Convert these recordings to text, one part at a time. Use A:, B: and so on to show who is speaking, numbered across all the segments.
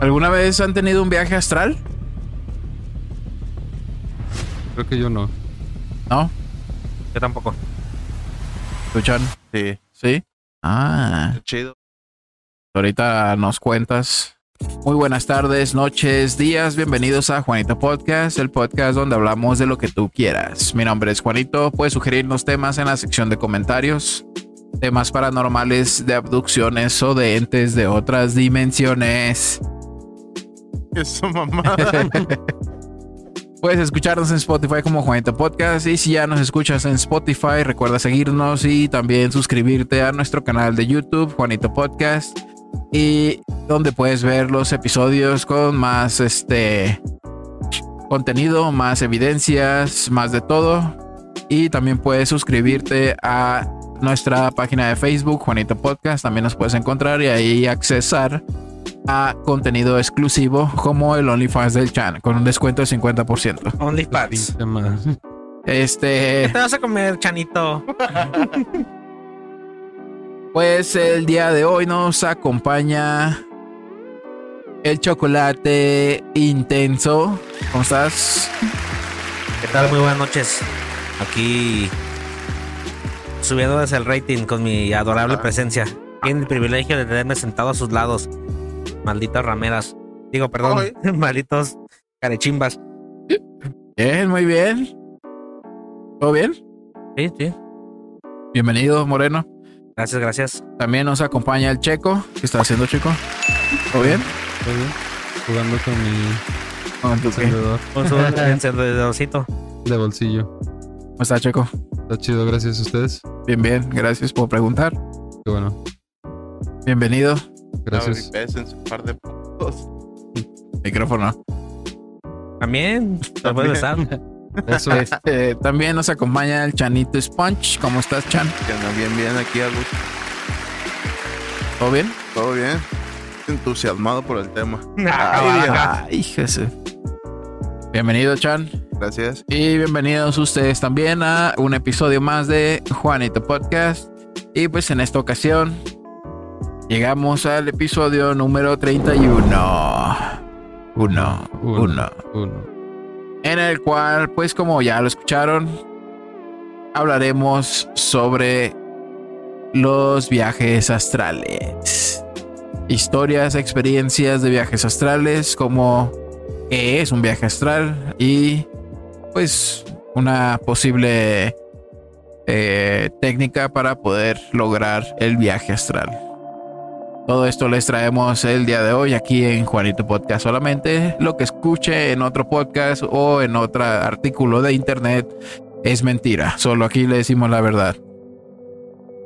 A: ¿Alguna vez han tenido un viaje astral?
B: Creo que yo no.
A: ¿No?
C: Yo tampoco.
A: ¿Escuchan?
D: Sí.
A: ¿Sí? Ah,
D: Chido.
A: ahorita nos cuentas. Muy buenas tardes, noches, días. Bienvenidos a Juanito Podcast, el podcast donde hablamos de lo que tú quieras. Mi nombre es Juanito. Puedes sugerirnos temas en la sección de comentarios. Temas paranormales, de abducciones o de entes de otras dimensiones.
D: Eso, mamá.
A: Puedes escucharnos en Spotify como Juanito Podcast y si ya nos escuchas en Spotify, recuerda seguirnos y también suscribirte a nuestro canal de YouTube, Juanito Podcast, y donde puedes ver los episodios con más este contenido, más evidencias, más de todo. Y también puedes suscribirte a nuestra página de Facebook, Juanito Podcast, también nos puedes encontrar y ahí accesar a contenido exclusivo como el OnlyFans del Chan con un descuento de 50%.
C: OnlyFans.
A: Este,
C: ¿Qué te vas a comer, Chanito?
A: pues el día de hoy nos acompaña el chocolate intenso. ¿Cómo estás?
C: ¿Qué tal? Muy buenas noches. Aquí subiendo desde el rating con mi adorable
D: Ah.
C: presencia. Tienen el privilegio de tenerme sentado a sus lados. Malditas rameras. Digo, perdón, malditos carechimbas.
A: Bien, muy bien. ¿Todo bien?
C: Sí, sí.
A: Bienvenido, Moreno.
C: Gracias, gracias.
A: También nos acompaña el Checo. ¿Qué está haciendo, Checo? ¿Todo bien?
B: ¿Todo bien? Jugando con mi
A: ¿Cómo tú qué?
B: encendedor
C: Con su encendedorcito.
B: de bolsillo.
A: ¿Cómo está, Checo?
B: Está chido, gracias a ustedes.
A: Bien, bien. Gracias por preguntar.
B: Qué bueno.
A: Bienvenido.
B: Gracias.
D: En su par de puntos.
A: Micrófono.
C: También. Te puedes besar.
B: Eso es.
A: Este, también nos acompaña el Chanito Sponge. ¿Cómo estás, Chan?
D: Que anda bien, bien aquí a gusto.
A: ¿Todo bien?
D: Todo bien. Entusiasmado por el tema.
C: Ah,
A: Ay, Jesús. Bienvenido, Chan.
D: Gracias.
A: Y bienvenidos ustedes también a un episodio más de Juanito Podcast. Y pues en esta ocasión llegamos al episodio número 31. Uno, uno.
B: Uno. Uno.
A: En el cual, pues como ya lo escucharon, hablaremos sobre los viajes astrales. Historias, experiencias de viajes astrales, como qué es un viaje astral y pues una posible eh, técnica para poder lograr el viaje astral. Todo esto les traemos el día de hoy aquí en Juanito Podcast solamente. Lo que escuche en otro podcast o en otro artículo de internet es mentira. Solo aquí le decimos la verdad.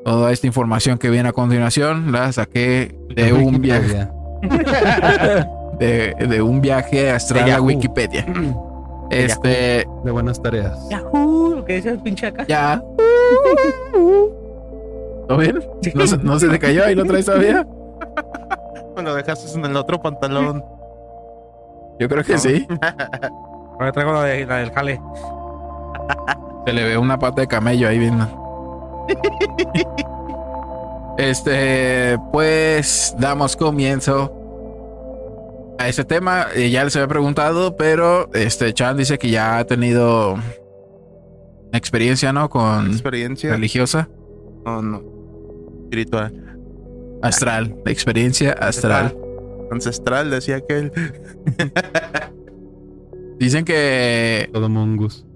A: Toda esta información que viene a continuación la saqué de un viaje, de, de un viaje astral
C: De
A: a. Wikipedia. Este,
B: De buenas tareas.
C: Yahoo, lo que dice el pinche acá.
A: ya. ¿Todo bien? ¿No, se- no se te cayó ahí lo traes todavía?
D: Me lo dejaste en el otro pantalón.
A: Yo creo que
D: No.
A: sí.
C: Ahora traigo la, de- la del jale.
A: Se le ve una pata de camello ahí viendo. Este, pues damos comienzo a este tema. Eh, ya les había preguntado, pero este Chan dice que ya ha tenido experiencia, ¿no? Con
D: Experiencia.
A: religiosa,
D: No, no. Espiritual.
A: Astral, experiencia astral.
D: Ancestral, decía aquel.
A: Dicen que
B: Todo mongus.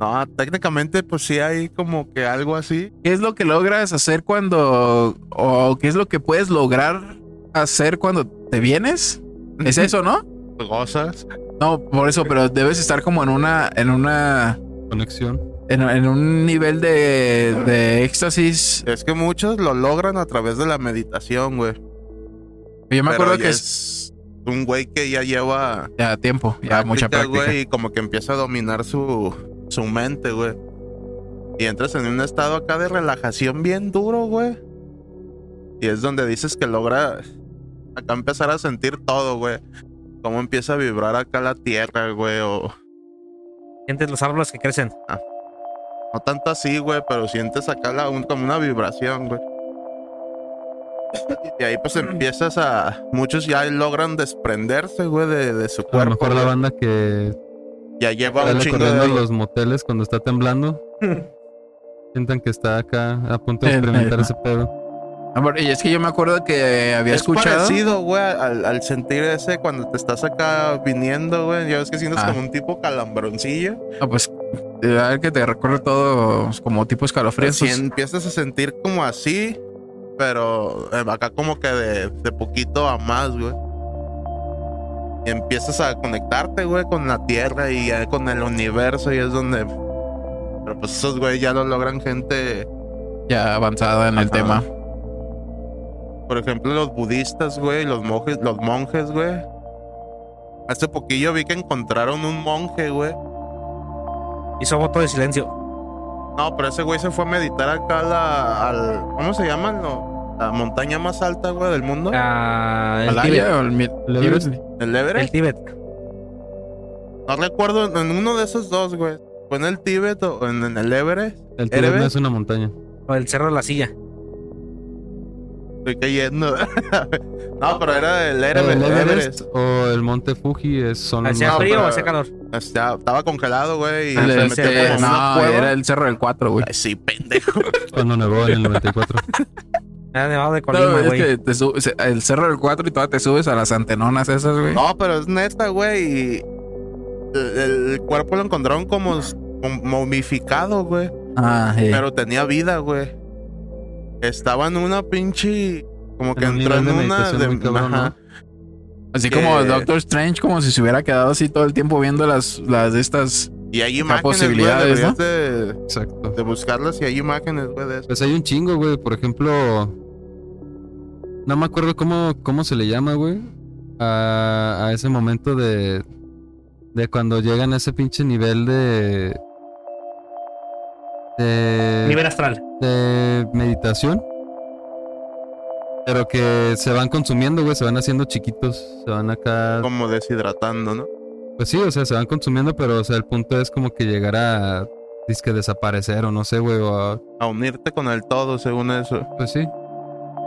D: No, técnicamente, pues sí hay como que algo así.
A: ¿qué es lo que logras hacer cuando o qué es lo que puedes lograr hacer cuando te vienes? Es eso, ¿no?
D: Gozas.
A: No, por eso, pero debes estar como en una, en una,
B: Conexión.
A: En, en un nivel de, de éxtasis.
D: Es que muchos lo logran a través de la meditación, güey.
A: Yo me
D: Pero
A: acuerdo
D: ya
A: que es
D: es un güey que ya lleva
A: ya tiempo, ya mucha práctica.
D: güey, y como que empieza a dominar su, su mente, güey. Y entras en un estado acá de relajación bien duro, güey. Y es donde dices que logra acá empezar a sentir todo, güey. Cómo empieza a vibrar acá la tierra, güey. O
C: Sientes los árboles que crecen.
D: No tanto así, güey, pero sientes acá la, un- como una vibración, güey. Y ahí pues empiezas a... Muchos ya logran desprenderse, güey, de, de su
B: A lo
D: cuerpo.
B: mejor la banda que
D: Ya lleva un chingo
B: corriendo
D: de...
B: a los moteles cuando está temblando. Sientan que está acá a punto de experimentar ese pedo.
A: Amor, y es que yo me acuerdo que había
D: Es
A: escuchado.
D: parecido, güey, al, al sentir ese cuando te estás acá viniendo, güey. Ya ves que sientes
A: Ah.
D: como un tipo calambroncillo.
A: No, pues, a ver que te recorre todo como tipo escalofríos.
D: Si
A: pues,
D: empiezas a sentir como así, pero eh, acá como que de, de poquito a más, güey. Y empiezas a conectarte, güey, con la tierra y con el universo y es donde... Pero pues esos güey ya lo logran gente,
A: ya avanzada en el tema.
D: por ejemplo, los budistas, güey, los monjes, los monjes, güey. Hace poquillo vi que encontraron un monje, güey.
C: Hizo voto de silencio.
D: No, pero ese güey se fue a meditar acá a la, al... ¿Cómo se llama? No, la montaña más alta, güey, del mundo.
C: Ah, el
A: ¿Himalaya
C: Tíbet.
A: o el
B: ¿El Everest?
D: ¿El Everest?
C: El Tíbet.
D: No recuerdo en uno de esos dos, güey. ¿Fue en el Tíbet o en, en el Everest?
B: El Tíbet no
D: ¿Everest?
B: es una montaña.
C: O el Cerro de la Silla.
D: Estoy cayendo. no, pero era el Everest.
B: el
D: Everest.
B: Everest o el Monte Fuji es, son
C: ¿Hacía frío o hacía calor?
D: Estaba, estaba congelado, güey. Y
A: El
D: se metió
A: no,
D: cueva.
A: era el Cerro del 4, güey.
D: Ay, sí, pendejo.
B: cuando nevó en el 94.
C: Era nevado de
A: No,
C: Colima,
A: es que te subes, el Cerro del 4 y todavía te subes a las antenonas esas, güey.
D: no, pero es neta, güey. Y el, el cuerpo lo encontraron como, como momificado, güey.
A: Ah, sí.
D: Pero tenía vida, güey. Estaba en una pinche. Como que
B: En
D: entró en
B: de
D: una.
B: meditación
D: de-
B: muy cabrón,
D: ajá.
A: Así
D: que-
A: como Doctor Strange, como si se hubiera quedado así todo el tiempo viendo las, las de estas.
D: Y hay imágenes, güey. de,
B: Exacto.
D: de buscarlas y hay imágenes, güey, de eso.
B: Pues hay un chingo, güey. Por ejemplo, no me acuerdo cómo, cómo se le llama, güey. A, a ese momento de, de cuando llegan a ese pinche nivel de. De,
C: Nivel astral.
B: De meditación. Pero que se van consumiendo, güey. Se van haciendo chiquitos. Se van acá.
D: Como deshidratando, ¿no?
B: Pues sí, o sea, se van consumiendo, pero o sea, el punto es como que llegar a. Disque desaparecer o no sé, güey. O a-
D: A unirte con el todo, según eso.
B: pues sí.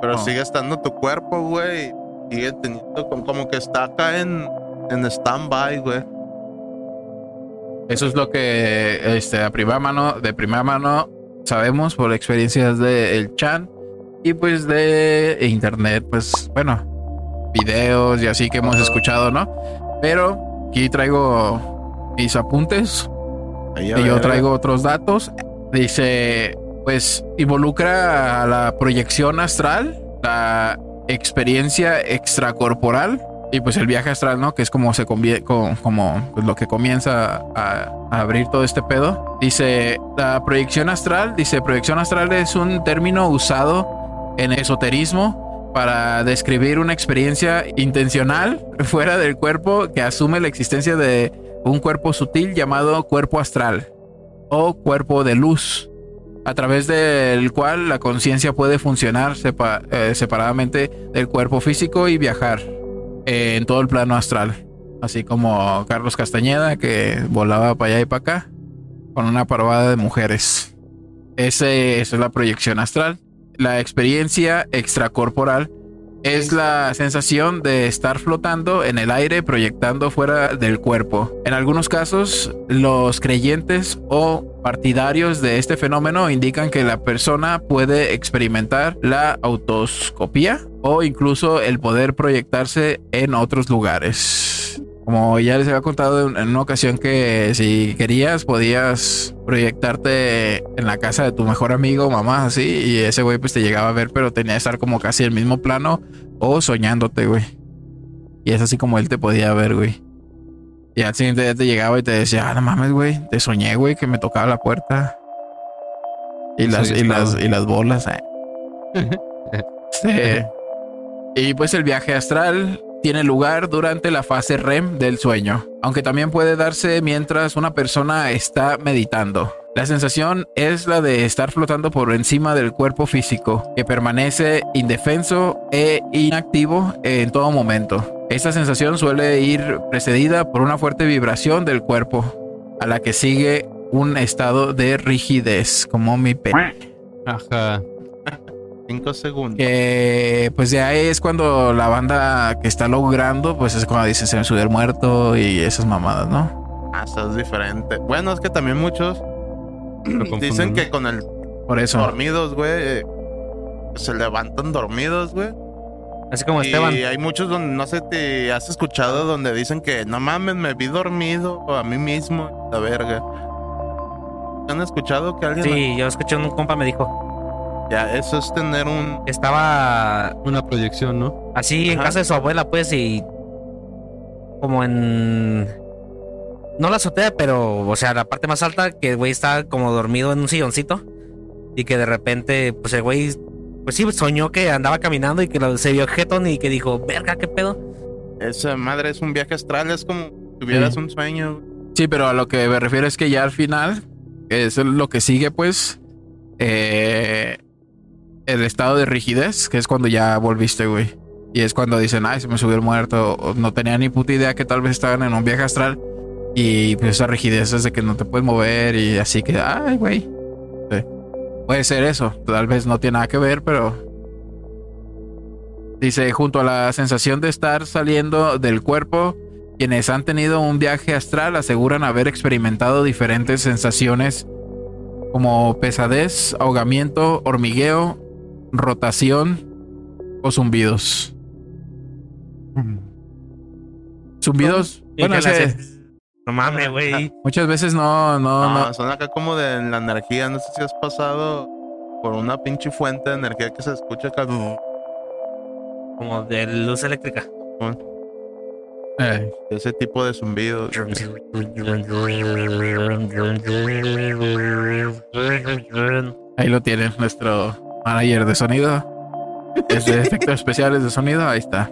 D: Pero
A: Oh.
D: sigue estando tu cuerpo, güey. Sigue teniendo como, como que está acá en, en stand-by, güey.
A: Eso es lo que este, a primera mano, de primera mano sabemos por experiencias de el Chan y pues de internet, pues bueno, videos y así que hemos escuchado, ¿no? Pero aquí traigo mis apuntes y yo traigo otros datos. Dice, pues involucra a la proyección astral, la experiencia extracorporal y pues el viaje astral, ¿no? Que es como se convie- co- como pues, lo que comienza a, abrir todo este pedo. Dice, la proyección astral, dice, proyección astral es un término usado en esoterismo para describir una experiencia intencional fuera del cuerpo que asume la existencia de un cuerpo sutil llamado cuerpo astral o cuerpo de luz, a través del cual la conciencia puede funcionar eh, separadamente del cuerpo físico y viajar en todo el plano astral, así como Carlos Castañeda que volaba para allá y para acá con una parvada de mujeres. Ese, esa es la proyección astral. La experiencia extracorporal es la sensación de estar flotando en el aire proyectando fuera del cuerpo. En algunos casos, los creyentes o partidarios de este fenómeno indican que la persona puede experimentar la autoscopía o incluso el poder proyectarse en otros lugares. Como ya les había contado en una ocasión que si querías podías proyectarte en la casa de tu mejor amigo, mamá, así, y ese güey pues te llegaba a ver, pero tenía que estar como casi en el mismo plano o soñándote, güey. Y es así como él te podía ver, güey. Y al siguiente día te llegaba y te decía, ah, no mames, güey, te soñé, güey, que me tocaba la puerta. Y
B: Sí,
A: las, y las, y las bolas, eh. Este, y pues el viaje astral tiene lugar durante la fase REM del sueño, aunque también puede darse mientras una persona está meditando. La sensación es la de estar flotando por encima del cuerpo físico, que permanece indefenso e inactivo en todo momento. Esta sensación suele ir precedida por una fuerte vibración del cuerpo, a la que sigue un estado de rigidez, como mi pe...
B: Ajá.
D: Cinco segundos.
A: Que pues de ahí es cuando la banda que está logrando, pues es cuando dice se me subió el muerto y esas mamadas, ¿no?
D: Ah, eso es diferente. Bueno, es que también muchos dicen que con el
A: Por eso.
D: dormidos, güey, eh, se levantan dormidos, güey.
C: Así como
D: Y
C: Esteban.
D: hay muchos donde no sé te has escuchado donde dicen que no mames, me vi dormido a mí mismo, la verga. ¿Han escuchado que alguien
C: Sí, yo escuché un compa me dijo.
D: Ya eso es tener un
C: Estaba
B: Una proyección, ¿no?
C: así en casa de su abuela, pues, y como en. No la azotea, pero, o sea, la parte más alta, que el güey estaba como dormido en un silloncito. Y que de repente, pues el güey, pues sí, soñó que andaba caminando y que lo- se vio jetón y que dijo, verga, qué pedo.
D: esa madre es un viaje astral, es como si tuvieras
A: Sí.
D: un sueño.
A: Sí, pero a lo que me refiero es que ya al final, es lo que sigue, pues, eh, el estado de rigidez, que es cuando ya volviste, güey. Y es cuando dicen, ay, se me subió el muerto. No tenía ni puta idea que tal vez estaban en un viaje astral. Y pues esa rigidez es de que no te puedes mover y así que, ay, güey. Puede ser eso. Tal vez no tiene nada que ver, pero... Dice, junto a la sensación de estar saliendo del cuerpo, quienes han tenido un viaje astral aseguran haber experimentado diferentes sensaciones como pesadez, ahogamiento, hormigueo, rotación o zumbidos. Zumbidos, bueno,
C: No mames, güey.
A: muchas veces no, no,
D: No,
A: no.
D: son acá como de la energía, no sé si has pasado por una pinche fuente de energía que se escucha acá.
C: Como de luz eléctrica.
A: Eh,
D: Ese tipo de zumbido.
A: ahí lo tienen nuestro manager de sonido. Es de efectos especiales de sonido, ahí está.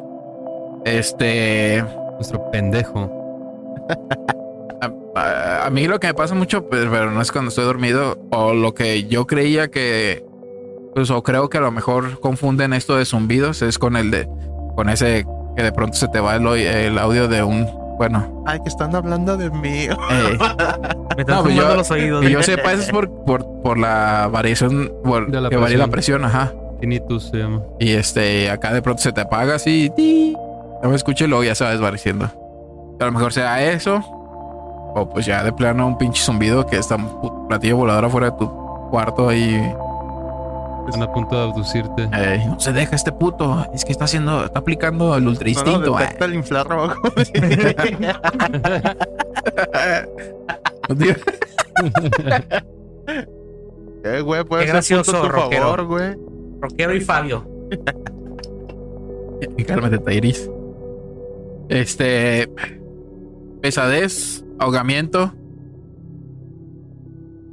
A: Este,
B: Nuestro pendejo.
A: A, a- a mí lo que me pasa mucho, pues, pero no es cuando estoy dormido, o lo que yo creía que, pues, o creo que a lo mejor confunden esto de zumbidos, es con el de, con ese que de pronto se te va el audio de un, bueno,
D: Ay, que están hablando de mí.
A: eh,
C: Me están
A: No, pues yo-
C: los oídos.
A: que yo sepa eso es por, por, por la variación, por-
B: De la
A: que varía la
B: presión.
A: ajá.
B: Tinnitus se llama.
A: Y este, acá de pronto se te apaga así, no me escucho y luego ya se va desvaneciendo. A lo mejor sea eso, o pues ya de plano un pinche zumbido que está un platillo volador afuera de tu cuarto y
B: Están a punto de abducirte.
A: eh, no se deja este puto, es que está haciendo, está aplicando el ultra
D: No,
A: instinto.
D: no,
A: eh.
D: detecta el infrarrojo. eh, güey, puede
C: Qué gracioso,
D: punto
C: rockero.
D: favor, güey.
C: Rockero y Fabio.
A: Cálmate, Tairis. Este. Pesadez, ahogamiento,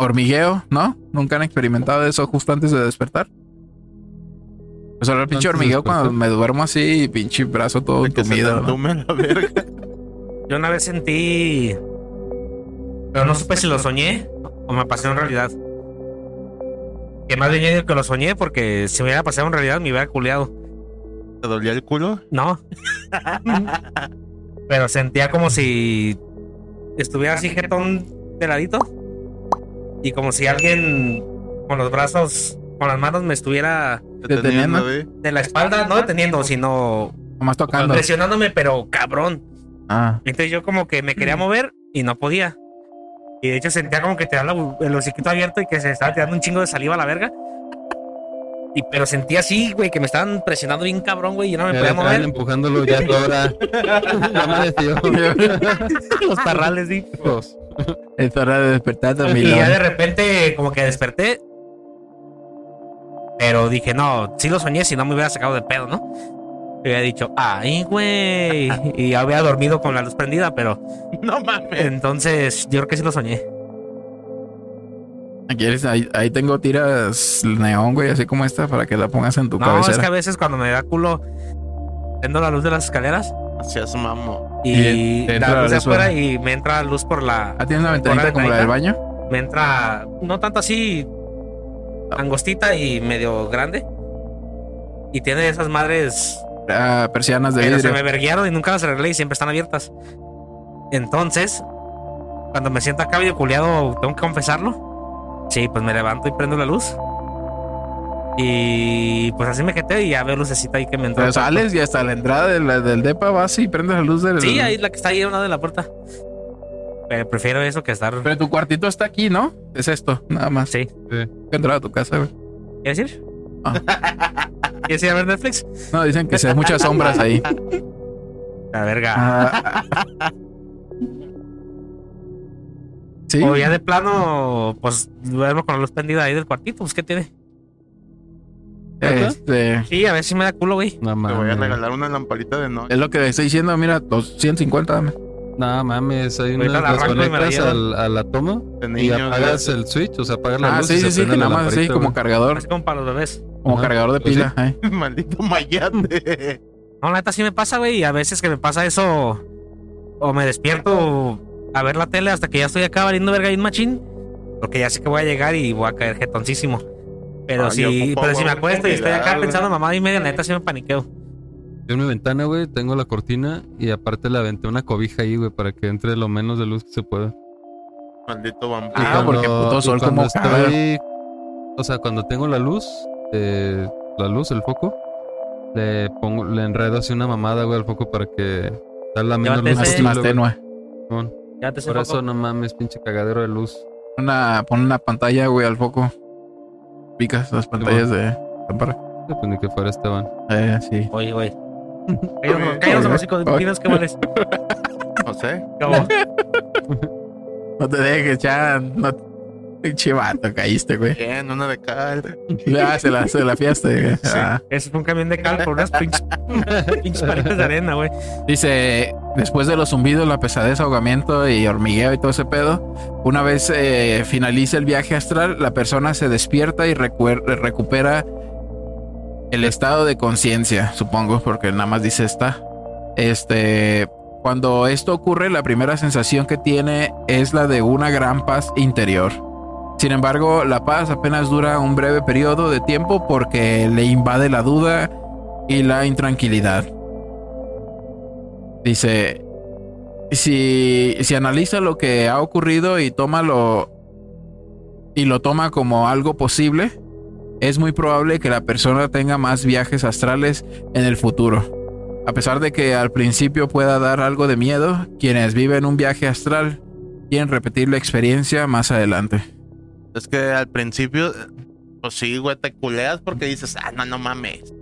A: hormigueo, ¿no? Nunca han experimentado eso justo antes de despertar. Pues ahora el pinche hormigueo cuando me duermo así, pinche brazo todo entumido. ¿no?
D: entume la verga.
C: Yo una vez sentí. Pero no supe si lo soñé o me pasó en realidad. Que más bien yo digo que lo soñé porque si me hubiera pasado en realidad me hubiera culeado.
D: ¿Te dolía el culo?
C: No. Pero sentía como si estuviera así jetón de ladito. Y como si alguien con los brazos, con las manos me estuviera
D: ¿Te tenían,
A: Deteniendo.
C: de la espalda, no deteniendo, sino
A: Nomás tocando.
C: presionándome, pero cabrón.
A: Ah,
C: Entonces yo como que me quería mover y no podía. Y de hecho sentía como que te daba el hociquito abierto y que se estaba tirando un chingo de saliva a la verga. Y pero sentía así, güey, que me estaban presionando bien cabrón, güey, y yo no me podía
B: estaban
C: mover.
B: empujándolo ya es hora. Ya amaneció.
C: Los parrales, sí.
A: es hora de despertar
C: Y
A: también.
C: ya de repente como que desperté. Pero dije, no, sí lo soñé, si no me hubiera sacado de pedo, ¿no? Y había dicho, ay, güey. Y había dormido con la luz prendida, pero
D: No mames.
C: entonces yo creo que sí lo soñé.
A: ¿Quieres? Ahí, ahí tengo tiras neón, güey, así como esta, para que la pongas en tu
C: No, es que a
A: cabecera.
C: veces cuando me da culo, prendo la luz de las escaleras
D: Así es, mamo.
C: y,
A: Y te entra
C: la luz de afuera y me entra luz por la.
A: Ah, ¿tienes una ventanita como la del baño?
C: Me entra, no tanto así, angostita y medio grande. Y tiene esas madres
A: Ah, persianas de
C: Pero se
A: vidrio.
C: me verguiaron y nunca las arreglé y siempre están abiertas. Entonces, cuando me siento acá medio culiado, tengo que confesarlo. Sí, pues me levanto y prendo la luz. Y pues así me jeteo y ya veo lucecita ahí que me entra.
A: Pero sales y hasta la entrada de la- del depa vas y prendes la luz del.
C: Sí, ahí la que está ahí a un lado de la puerta. Pero prefiero eso que estar.
A: Pero tu cuartito está aquí, ¿no? Es esto, nada más.
C: Sí.
A: Que entrar a tu casa, güey.
C: ¿Quieres ir?
A: Ah.
C: ¿Quieres ir a ver Netflix?
A: No, dicen que se ven muchas sombras ahí.
C: La verga.
A: Ah. sí.
C: O ya de plano, pues duermo con la luz prendida ahí del cuartito. Pues, ¿qué tiene?
A: Este,
C: Sí, a ver si me da culo, güey.
B: No
D: Te voy a
B: mames.
D: regalar una lamparita de noche.
A: es lo que estoy diciendo. Mira, 250, dame.
B: No mames, hay unas
C: la
B: las
C: y
B: conectas al- a la toma y apagas el switch, o sea, apagas la
A: Ah,
B: luz
A: sí,
B: y
A: sí,
B: se
A: sí, que nada más así como
B: güey.
A: cargador.
C: Así como para los bebés.
A: Como
B: Ajá,
A: cargador de
B: pues sí.
A: pila. eh.
D: Maldito mayate.
C: No, la neta sí me pasa, güey. Y a veces que me pasa eso, o me despierto a ver la tele hasta que ya estoy acá valiendo verga bien machín. Porque ya sé que voy a llegar y voy a caer jetoncísimo. Pero
D: Ah,
C: si,
D: ocupo
C: pero si me acuesto y estoy acá pensando mamada y media, la neta sí me paniqueo.
B: Yo en mi ventana, güey, tengo la cortina y aparte le aventé una cobija ahí, güey, para que entre lo menos de luz que se pueda.
D: Maldito vampiro.
A: Ah,
B: cuando-
A: porque puto sol como
B: estoy, O sea, cuando tengo la luz, eh, la luz, el foco, le pongo, le enredo así una mamada, güey, al foco para que dar la menos luz
C: ese.
A: Más, tenue.
B: Simón.
C: Ya te
B: Por eso no mames, pinche cagadero de luz.
A: Una, pon una pantalla, güey, al foco. Picas las pantallas de lámpara.
B: Sí, Pues ni que fuera Esteban.
A: Eh, sí.
C: Oye, güey. Cállanos, cállanos,
A: Oye.
C: hocico, dinos qué vales.
D: No sé.
C: ¿Cómo?
A: No te dejes, ya. No, pinche vato, caíste, güey.
D: Bien, una de cal.
A: Ya se la, se la fiesta, güey. Ah.
C: Ese fue un camión de cal por unas pinches, pinches palitas de arena, güey.
A: Dice, después de los zumbidos, la pesadez, ahogamiento y hormigueo y todo ese pedo, una vez eh, finaliza el viaje astral, la persona se despierta y recupera el estado de conciencia, supongo, porque nada más dice esta. Este, cuando esto ocurre, la primera sensación que tiene es la de una gran paz interior. Sin embargo, la paz apenas dura un breve periodo de tiempo porque le invade la duda y la intranquilidad. Dice, si, si analiza lo que ha ocurrido y lo y lo toma como algo posible, es muy probable que la persona tenga más viajes astrales en el futuro. A pesar de que al principio pueda dar algo de miedo, quienes viven un viaje astral quieren repetir la experiencia más adelante.
D: Es que al principio, pues sí, güey, te culeas porque dices, ah, no, no mames.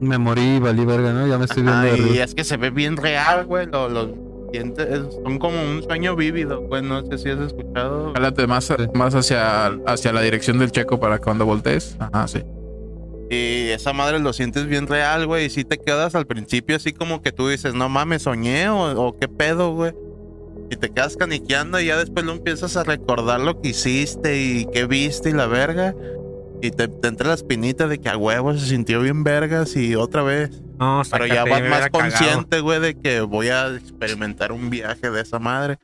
B: Me morí y valí verga, ¿no? Ya me estoy viendo
D: Ajá, y es que se ve bien real, güey. Los, los dientes son como un sueño vívido, güey. No sé si has escuchado.
A: Jálate más, más hacia, hacia la dirección del checo para cuando voltees. Ajá, sí.
D: Y esa madre lo sientes bien real, güey. Y si te quedas al principio así como que tú dices, no mames, soñé o, o qué pedo, güey. Y te quedas caniqueando y ya después lo empiezas a recordar lo que hiciste y qué viste y la verga. Y te, te entra la espinita de que a huevo se sintió bien vergas y otra vez.
C: No,
D: Pero ya vas más consciente, güey, de que voy a experimentar un viaje de esa madre.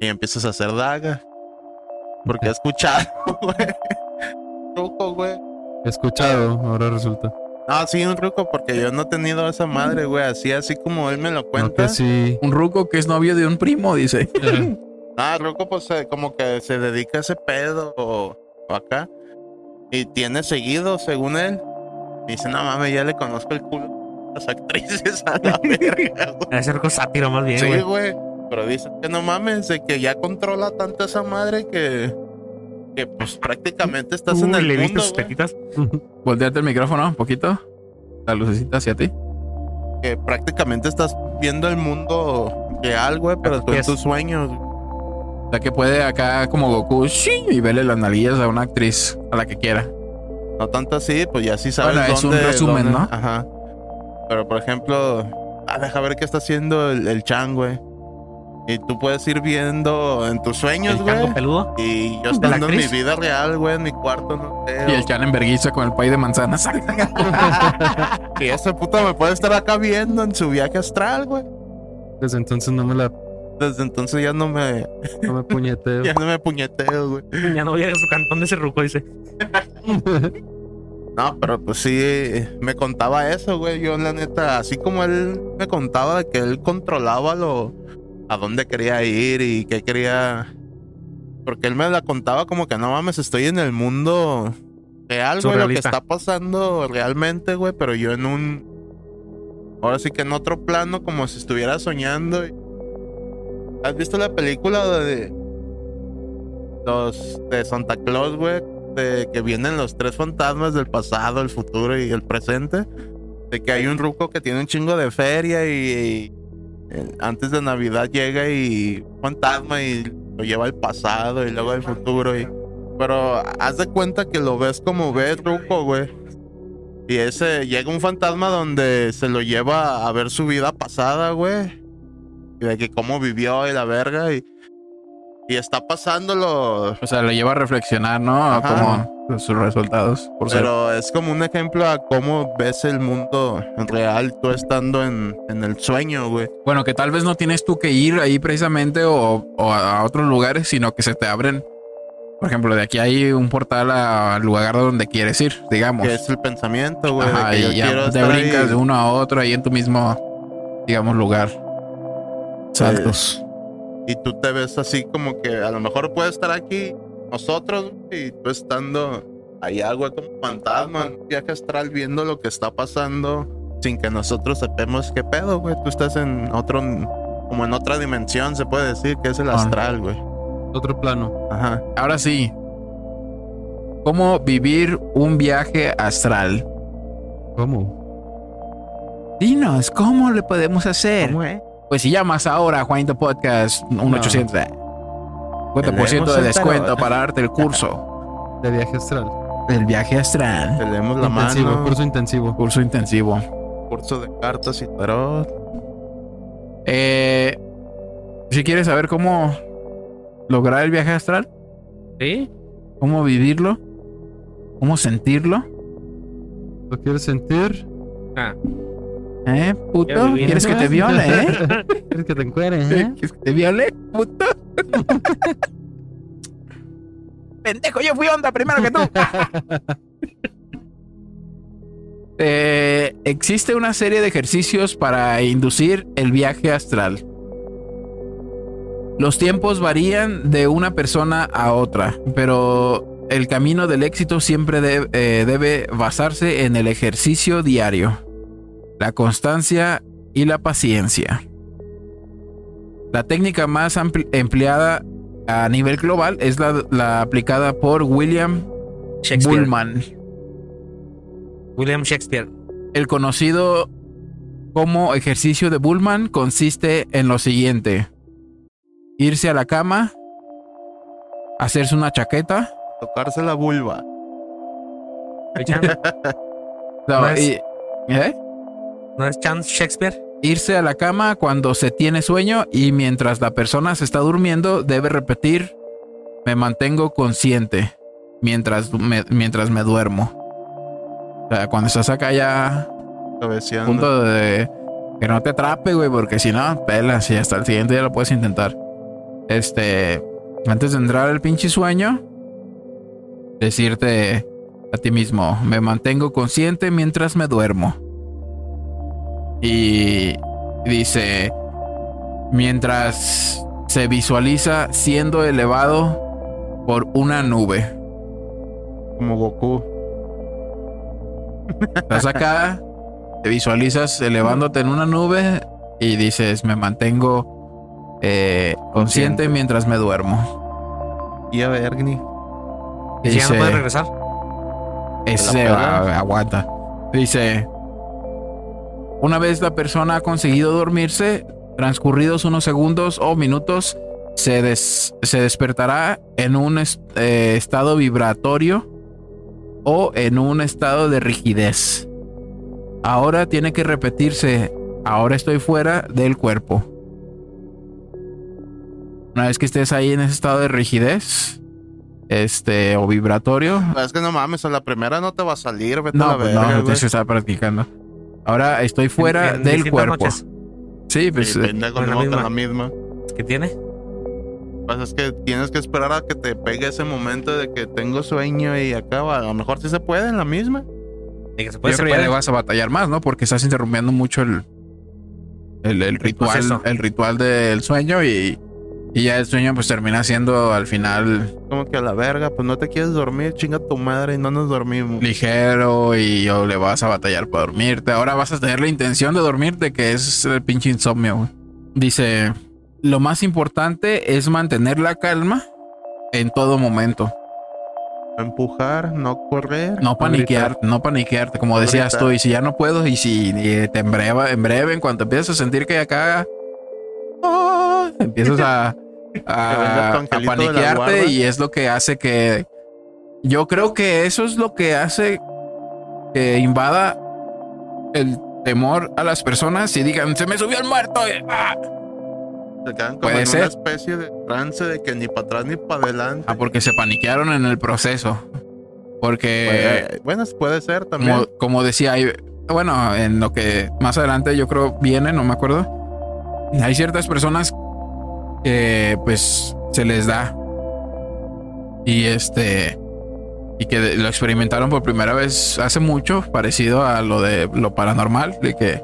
D: Y empiezas a hacer daga. Porque he escuchado, güey. Truco, güey.
B: He escuchado, ahora resulta.
D: No, sí, un truco, porque yo no he tenido esa madre, güey. Así, así como él me lo
B: No,
D: cuenta.
B: que sí.
A: Un ruco que es novio de un primo, dice.
D: Ah, truco, pues eh, como que se dedica a ese pedo o, o acá. Y tiene seguido, según él. Y dice, no mames, ya le conozco el culo a las actrices a la verga,
C: ser algo sátiro más bien,
D: Sí,
C: güey.
D: güey. Pero dicen que no mames, de que ya controla tanto esa madre que. Que pues prácticamente estás en el
C: ¿Le viste
D: mundo,
C: sus?
A: Volteate el micrófono un poquito. La lucecita hacia ti.
D: Que prácticamente estás viendo el mundo real, güey, pero tú en tus sueños.
A: O sea que puede acá como Goku ¡shing! y verle las nalillas a una actriz a la que quiera.
D: No tanto así, pues ya sí sabes
A: Bueno, es un resumen,
D: dónde-
A: ¿no?
D: Ajá. Pero por ejemplo, ah, deja ver qué está haciendo el, el Chan, güey. Y tú puedes ir viendo en tus sueños, güey.
C: peludo.
D: Y yo
C: ¿De la
D: estando en mi vida real, güey, en mi cuarto, no sé.
A: Y el Chan en vergüenza con el pay de manzanas.
D: Y ese puto me puede estar acá viendo en su viaje astral, güey.
B: Desde entonces no me la
D: Desde entonces ya no me,
B: no me puñeteo.
D: ya no me puñeteo, güey.
C: Ya no llega a su cantón de ese ruco, dice.
D: No, pero pues sí, me contaba eso, güey. Yo, la neta, así como él me contaba de que él controlaba lo a dónde quería ir y qué quería. Porque él me la contaba como que no mames, estoy en el mundo real, güey, lo que está pasando realmente, güey, pero yo en un. Ahora sí que en otro plano, como si estuviera soñando. ¿Has visto la película de. Los. de Santa Claus, güey? De que vienen los tres fantasmas del pasado, el futuro y el presente. De que hay un ruco que tiene un chingo de feria y. y, antes de Navidad llega y. fantasma y lo lleva al pasado y luego al futuro y. Pero haz de cuenta que lo ves como ves, Ruco, güey. Y ese llega un fantasma donde se lo lleva a ver su vida pasada, güey. Y de que cómo vivió y la verga. Y, y está pasándolo.
A: O sea, lo lleva a reflexionar, ¿no? A
D: Ajá.
A: cómo sus resultados. Por ser.
D: Pero es como un ejemplo a cómo ves el mundo real, tú estando en, en el sueño, güey.
A: Bueno, que tal vez no tienes tú que ir ahí precisamente o, o a otros lugares, sino que se te abren. Por ejemplo, de aquí hay un portal al lugar donde quieres ir, digamos.
D: Que es el pensamiento, güey. de
A: Ajá,
D: que yo
A: y ya te brincas
D: ahí.
A: de uno a otro ahí en tu mismo, digamos, lugar. Saltos.
D: Y tú te ves así como que a lo mejor puede estar aquí nosotros y tú estando allá, güey, como fantasma, en un viaje astral viendo lo que está pasando sin que nosotros sepamos qué pedo, güey. Tú estás en otro, como en otra dimensión, se puede decir, que es el
A: Ah.
D: astral, güey.
B: Otro plano.
D: Ajá.
A: Ahora sí. ¿Cómo vivir un viaje astral?
B: ¿Cómo?
A: Dinos, ¿cómo le podemos hacer?
D: ¿Cómo?
A: Pues si llamas ahora a Juanito Podcast, un
B: No.
A: 800 eh, 50%
D: Tenemos
A: de
D: el
A: descuento para darte el curso
B: De viaje astral.
A: del viaje astral.
D: Te leemos la
B: intensivo,
D: mano,
B: curso intensivo.
A: Curso intensivo.
D: curso de cartas y tarot.
A: Eh, si quieres saber cómo lograr el viaje astral,
C: ¿Sí?
A: cómo vivirlo, cómo sentirlo,
B: ¿Lo quieres sentir?
C: Ah,
A: ¿eh, puto? ¿Quieres que te viole, eh?
B: ¿Quieres que te encuere, eh?
A: ¿Quieres que te viole, puto? Pendejo, yo fui onda primero que tú. Eh, existe una serie de ejercicios para inducir el viaje astral. Los tiempos varían de una persona a otra, pero el camino del éxito siempre de- eh, debe basarse en el ejercicio diario, la constancia y la paciencia. La técnica más empleada a nivel global es la, la aplicada por William
C: Shakespeare.
A: Bullman,
C: William Shakespeare.
A: El conocido como ejercicio de Bullman consiste en lo siguiente. Irse a la cama, hacerse una chaqueta,
D: Tocarse la vulva.
A: no,
C: No es-
A: y- ¿eh?
C: ¿No es Chance Shakespeare?
A: irse a la cama cuando se tiene sueño y mientras la persona se está durmiendo debe repetir me mantengo consciente mientras me, mientras me duermo. O sea, cuando estás acá ya
D: Cabeceando.
A: punto de que no te atrape, güey, porque si no, pelas y hasta el siguiente día lo puedes intentar. Este, antes de entrar al pinche sueño, decirte a ti mismo, me mantengo consciente mientras me duermo. Y dice, mientras se visualiza siendo elevado por una nube.
D: Como Goku.
A: Estás acá, te visualizas elevándote en una nube y dices, me mantengo eh, consciente mientras me duermo.
D: Y a Bergni.
C: ¿Y si ya no puede regresar?
A: Ese aguanta. Dice, una vez la persona ha conseguido dormirse, transcurridos unos segundos o minutos, se, des- se despertará en un est- eh, estado vibratorio o en un estado de rigidez. Ahora tiene que repetirse, ahora estoy fuera del cuerpo. Una vez que estés ahí en ese estado de rigidez, este, o vibratorio,
D: Es que no mames, a la primera no te va a salir, vete a
A: no,
D: la
A: pues
D: verga,
A: no, tienes que estar practicando. Ahora estoy fuera
C: En- en
A: del cuerpo.
C: noches
A: Sí, pues
D: Sí,
A: eh,
D: pendejo,
C: con la misma.
D: la misma.
C: que tiene.
D: Pues es que tienes que esperar a que te pegue ese momento de que tengo sueño y acaba. A lo mejor sí se puede en la misma.
C: Y que se
A: yo
C: puede, se
A: creo que ya le vas a batallar más, ¿no? Porque estás interrumpiendo mucho el, el, el ritual,
C: proceso.
A: el ritual del sueño y, Y ya el sueño pues termina siendo al final
D: Como que a la verga, pues no te quieres dormir, chinga tu madre y no nos dormimos.
A: ligero y yo le vas a batallar para dormirte. Ahora vas a tener la intención de dormirte, que es el pinche insomnio. güey. Dice, lo más importante es mantener la calma en todo momento.
D: Empujar, no correr.
A: No paniquear, no paniquearte, como decías tú. Y si ya no puedo, y si te en breve, en breve, en cuanto empiezas a sentir que acá ah, empiezas a, a, a paniquearte y es lo que hace que yo creo que eso es lo que hace que invada el temor a las personas y digan se me subió el muerto ah".
D: Se quedan como
A: Puede
D: en
A: ser.
D: una especie de trance de que ni para atrás ni para adelante.
A: Ah, porque se paniquearon en el proceso porque
D: Puede- bueno, puede ser también.
A: como, como decía, bueno, en lo que más adelante yo creo viene, no me acuerdo. Hay ciertas personas que pues se les da. Y este y que lo experimentaron por primera vez hace mucho, parecido a lo de lo paranormal, de que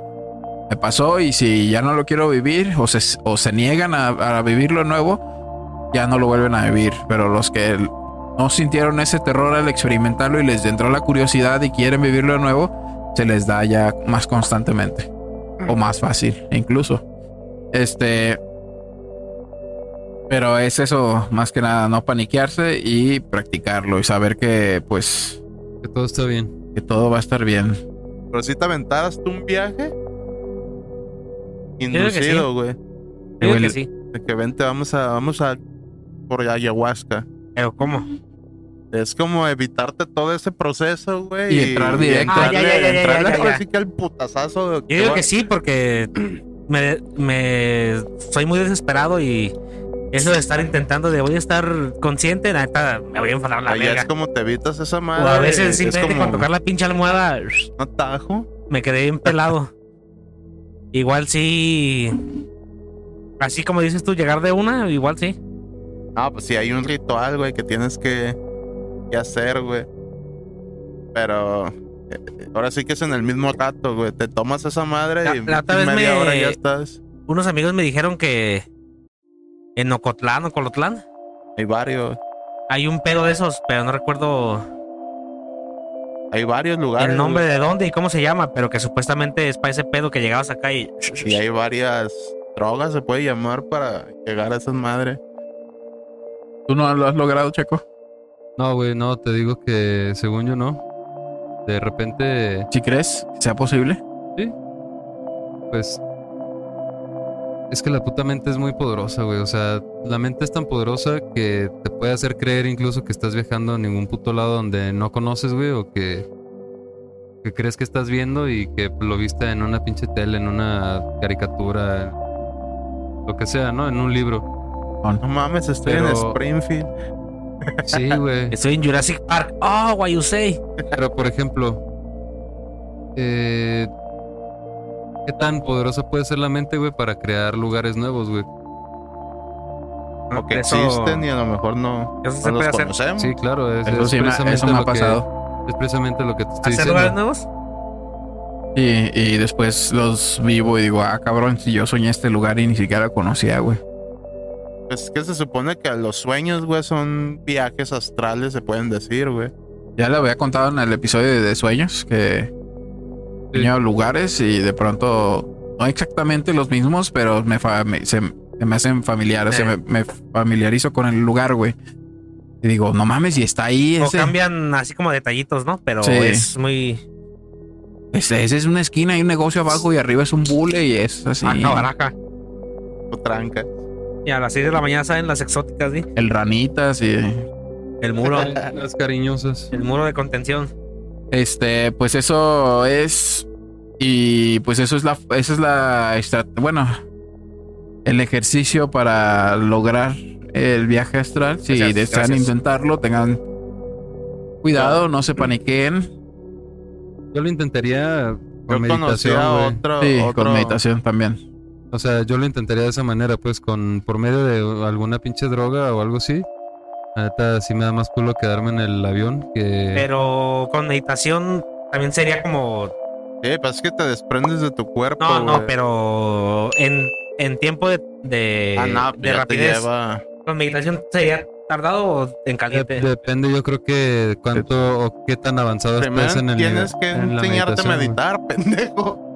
A: me pasó y si ya no lo quiero vivir o se, o se niegan a, a vivir lo nuevo, ya no lo vuelven a vivir. Pero los que no sintieron ese terror al experimentarlo y les entró la curiosidad y quieren vivirlo de nuevo, se les da ya más constantemente o más fácil, incluso. Este, pero es eso, más que nada, no paniquearse y practicarlo y saber que, pues,
B: Que todo está bien.
A: que todo va a estar bien.
D: Pero si te aventaras tú un viaje
C: creo
D: inducido, güey.
A: El-
C: que sí.
D: De que vente, vamos a, vamos a por ayahuasca.
C: Pero ¿cómo?
D: Es como evitarte todo ese proceso, güey.
A: Y entrar directo.
C: Ah, ya, ya, ya, ya,
D: entrarle
C: ya, ya.
D: ahora sí que al putazazo. de
C: Yo digo que sí, porque me, me soy muy desesperado y eso de estar intentando de voy a estar consciente, la neta, me voy a enfadar la verga.
D: es como te evitas esa madre.
C: O a veces
D: es
C: simplemente
D: como
C: con tocar la pinche almohada
D: un atajo.
C: me quedé bien pelado. igual sí. Así como dices tú, llegar de una, igual sí.
D: Ah, pues sí, hay un ritual, güey, que tienes que, que hacer, güey. Pero eh, ahora sí que es en el mismo rato, güey. Te tomas esa madre
C: La-
D: y
C: la otra vez
D: media
C: me-
D: hora ya estás.
C: Unos amigos me dijeron que en Ocotlán o Colotlán
D: Hay varios,
C: hay un pedo de esos, pero no recuerdo
D: hay varios lugares.
C: el nombre de dónde y cómo se llama, pero que supuestamente es para ese pedo que llegabas acá y.
D: Y hay varias drogas, se puede llamar, para llegar a esas madres.
A: ¿Tú no lo has logrado, Checo?
B: No, güey, no, te digo que según yo no. De repente,
A: ¿Si crees que sea posible?
B: pues. Es que la puta mente es muy poderosa, güey. O sea, la mente es tan poderosa que te puede hacer creer incluso que estás viajando a ningún puto lado donde no conoces, güey, o que. que crees que estás viendo y que lo viste en una pinche tele, en una caricatura, lo que sea, ¿no? En un libro.
D: No mames, estoy en Springfield.
B: Sí, güey.
C: Estoy en Jurassic Park. Oh, what you say.
B: Pero, por ejemplo, eh, ¿qué tan poderosa puede ser la mente, güey, para crear lugares nuevos, güey?
D: O que
C: Eso-
D: existen y a lo mejor no,
C: Eso
D: no
C: se
D: los
C: puede hacer.
D: Conocemos.
B: Sí, claro, es,
A: Eso
B: es
A: sí, me,
B: precisamente
A: eso me ha
B: lo que-
A: pasado.
B: es precisamente lo que te estoy
C: ¿Hacer
B: diciendo.
C: lugares nuevos?
A: Y, y después los vivo y digo, ah, cabrón, si yo soñé este lugar y ni siquiera lo conocía, güey.
D: Pues que se supone que los sueños, güey, son viajes astrales, se pueden decir, güey.
A: Ya le había contado en el episodio de sueños que
B: Sí.
A: tenía lugares y de pronto, no exactamente los mismos, pero me, fa- me- se, se me hacen familiares, se
C: Eh.
A: me, me familiarizo con el lugar, güey. Y digo, no mames, y está ahí
C: O
A: ese.
C: cambian así como detallitos, ¿no? Pero
A: Sí.
C: es muy.
A: Ese, ese es una esquina, hay un negocio abajo y arriba es un bule y es así.
C: Baja, baraja.
D: O tranca.
C: Y a las 6 de la mañana salen las exóticas, ¿sí?
A: El ranitas y.
C: El muro.
B: Las cariñosas.
C: el muro de contención.
A: Este, pues eso es. Y pues eso es la. Esa es la. Bueno. El ejercicio para lograr el viaje astral. Si
C: Gracias,
A: desean
C: gracias.
A: intentarlo, tengan cuidado, no se paniqueen.
B: Yo lo intentaría con
D: Yo
B: meditación,
D: otro,
A: Sí,
D: otro-
A: con meditación también.
B: O sea, yo lo intentaría de esa manera, pues, con por medio de alguna pinche droga o algo así. Neta, sí me da más culo quedarme en el avión que...
C: Pero con meditación también sería como.
D: Sí, pues es que te desprendes de tu cuerpo.
C: No, no,
D: güey.
C: pero en, en tiempo de de,
D: ah, no,
C: de rapidez.
D: lleva.
C: ¿La meditación sería tardado o en caliente?
B: depende, yo creo que cuánto o qué tan avanzado
D: Primero
B: estés en el
D: tienes que
B: en la
D: enseñarte a meditar, pendejo.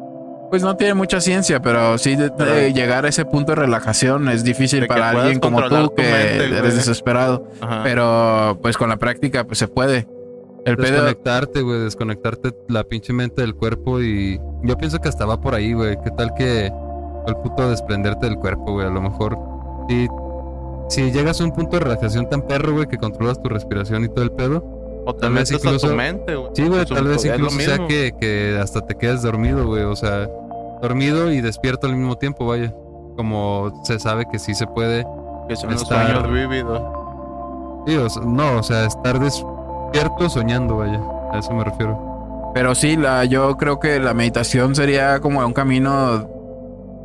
A: Pues no tiene mucha ciencia, pero sí de- de
D: Pero-
A: llegar a ese punto de relajación es difícil para alguien como tú
D: tu
A: que
D: mente, güey.
A: eres desesperado.
D: Ajá.
A: Pero pues con la práctica pues se puede. El pedo,
B: Desconectarte, güey, desconectarte la pinche mente del cuerpo y yo pienso que hasta va por ahí, güey. ¿Qué tal que el puto desprenderte del cuerpo, güey? A lo mejor si, si llegas a un punto de relajación tan perro, güey, que controlas tu respiración y todo el pedo.
D: O
B: tal vez
D: a
B: incluso-
D: tu mente, güey.
B: Sí, güey, tal vez incluso sea que, que hasta te quedes dormido, güey. O sea, dormido y despierto al mismo tiempo, vaya. Como se sabe que sí se puede.
D: Que son los
B: estar-
D: sueños vívidos.
B: Sí, o sea, no, o sea, estar despierto soñando, vaya. A eso me refiero.
A: pero sí, la, yo creo que la meditación sería como un camino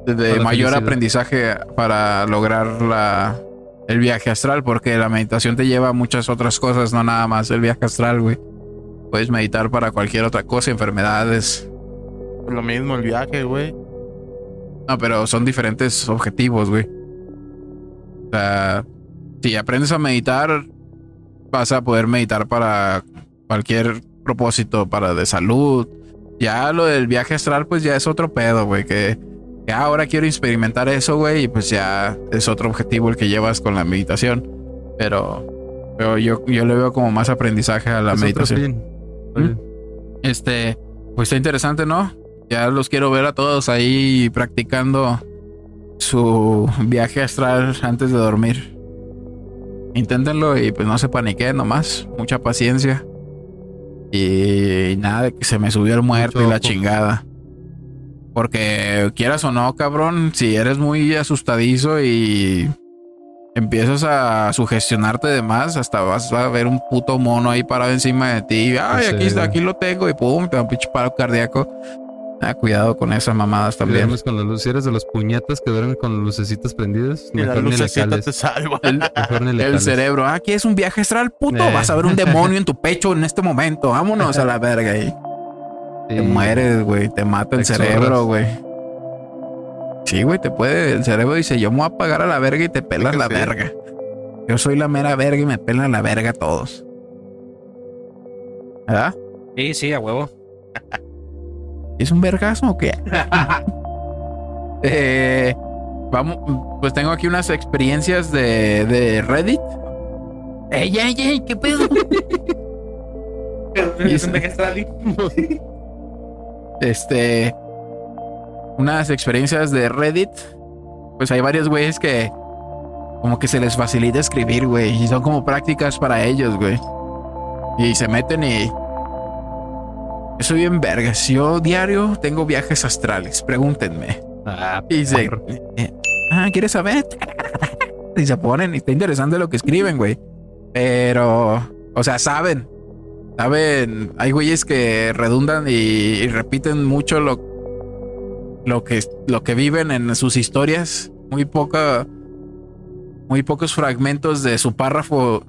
A: de, mayor
B: felicidad.
A: aprendizaje para lograr la, el viaje astral, porque la meditación te lleva a muchas otras cosas, no nada más el viaje astral, güey. Puedes meditar para cualquier otra cosa, enfermedades.
D: Lo mismo el viaje, güey.
A: No, pero son diferentes objetivos, güey. O sea, si aprendes a meditar, vas a poder meditar para cualquier propósito, para de salud. Ya lo del viaje astral, pues ya es otro pedo, güey. Que, ahora quiero experimentar eso, güey. Y pues ya es otro objetivo el que llevas con la meditación. Pero, pero yo, yo le veo como más aprendizaje a la
B: Es
A: meditación. Este, pues está interesante, ¿no? Ya los quiero ver a todos ahí practicando su viaje astral antes de dormir. Inténtenlo y pues no se paniquen nomás. Mucha paciencia. Y nada de que se me subió el muerto
B: Mucho
A: y la
B: ojo.
A: chingada. Porque quieras o no, cabrón, si eres muy asustadizo y empiezas a sugestionarte de más, hasta vas a ver un puto mono ahí parado encima de ti. Ay,
B: Sí,
A: aquí está, aquí lo tengo y pum, te da un pinche paro cardíaco. Ah, cuidado con esas mamadas también.
B: duermes con la luz, si eres de los puñetas que duermen con las lucecitas prendidas,
D: Y la
B: mejor
D: lucecita
B: cales.
D: te salva.
A: El,
B: Mejor
A: el cerebro, ah, aquí es un viaje astral, puto.
B: Eh.
A: Vas a ver un demonio en tu pecho en este momento. Vámonos a la verga. Y
B: Sí.
A: te mueres, güey. Te mata el cerebro, güey. Sí, güey, te puede. El cerebro dice: Yo me voy a pagar a la verga y te pelas la
D: sí.
A: verga. Yo soy la mera verga y me pelan la verga todos. ¿Verdad?
C: Sí, sí, a huevo.
A: ¿Es un vergazo o qué? Eh, vamos, pues tengo aquí unas experiencias de, de Reddit. ¡Ey, ey, ey! ¿Qué pedo?
C: Es un viaje astral.
A: Este unas experiencias de Reddit. Pues hay varios güeyes que como que se les facilita escribir, güey, y son como prácticas para ellos, güey. Y se meten y soy bien vergas. Yo diario tengo viajes astrales, pregúntenme.
B: Ah,
A: Y se, eh, ah, ¿quieres saber? Y se ponen, y está interesante lo que escriben, güey. Pero, o sea, saben. Saben, hay güeyes que redundan y, y repiten mucho lo, lo, que, lo que viven en sus historias. Muy poca, muy pocos fragmentos de su párrafo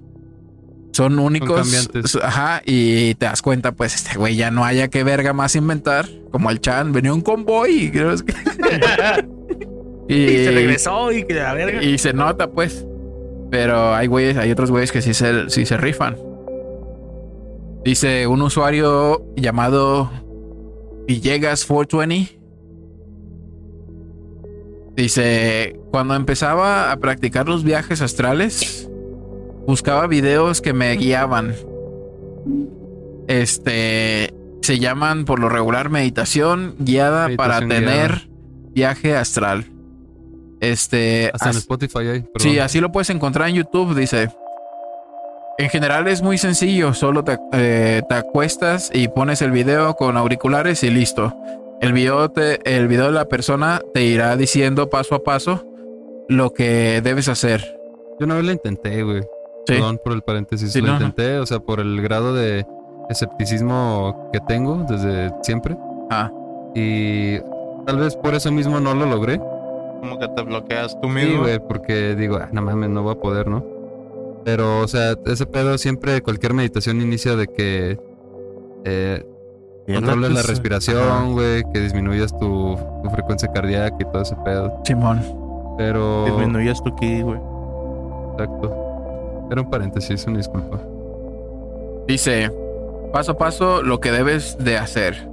A: son únicos. Ajá, y te das cuenta, pues, este güey ya no haya que verga más inventar. Como el Chan, venía un convoy. y creo que- y,
C: Y se regresó y que la verga.
A: y se nota, pues. Pero hay güeyes, hay otros güeyes que sí se, sí se rifan. Dice un usuario llamado Villegas 420. Dice, cuando empezaba a practicar los viajes astrales, buscaba videos que me guiaban. Este, se llaman por lo regular meditación guiada para tener viaje astral. Este,
B: Hasta en Spotify hay.
A: Sí, así lo puedes encontrar en YouTube, dice. En general es muy sencillo, solo te, eh, te acuestas y pones el video con auriculares y listo. El video, te, el video de la persona te irá diciendo paso a paso lo que debes hacer.
B: Yo una vez lo intenté, güey.
A: Sí.
B: Perdón por el paréntesis.
A: Sí,
B: lo
A: no, no.
B: intenté, o sea, por el grado de escepticismo que tengo desde siempre.
A: Ah.
B: Y tal vez por eso mismo no lo logré.
D: Como que te bloqueas tú
B: Sí,
D: mismo.
B: güey, porque digo, ah, no mames, no voy a poder, ¿no? Pero, o sea, ese pedo siempre, cualquier meditación inicia de que eh, controles la respiración, güey, que disminuyas tu, tu frecuencia cardíaca y todo ese pedo.
A: Simón.
B: Pero.
D: Disminuyes tu ki, güey.
B: Exacto. Era un paréntesis, una disculpa.
A: Dice, paso a paso lo que debes de hacer.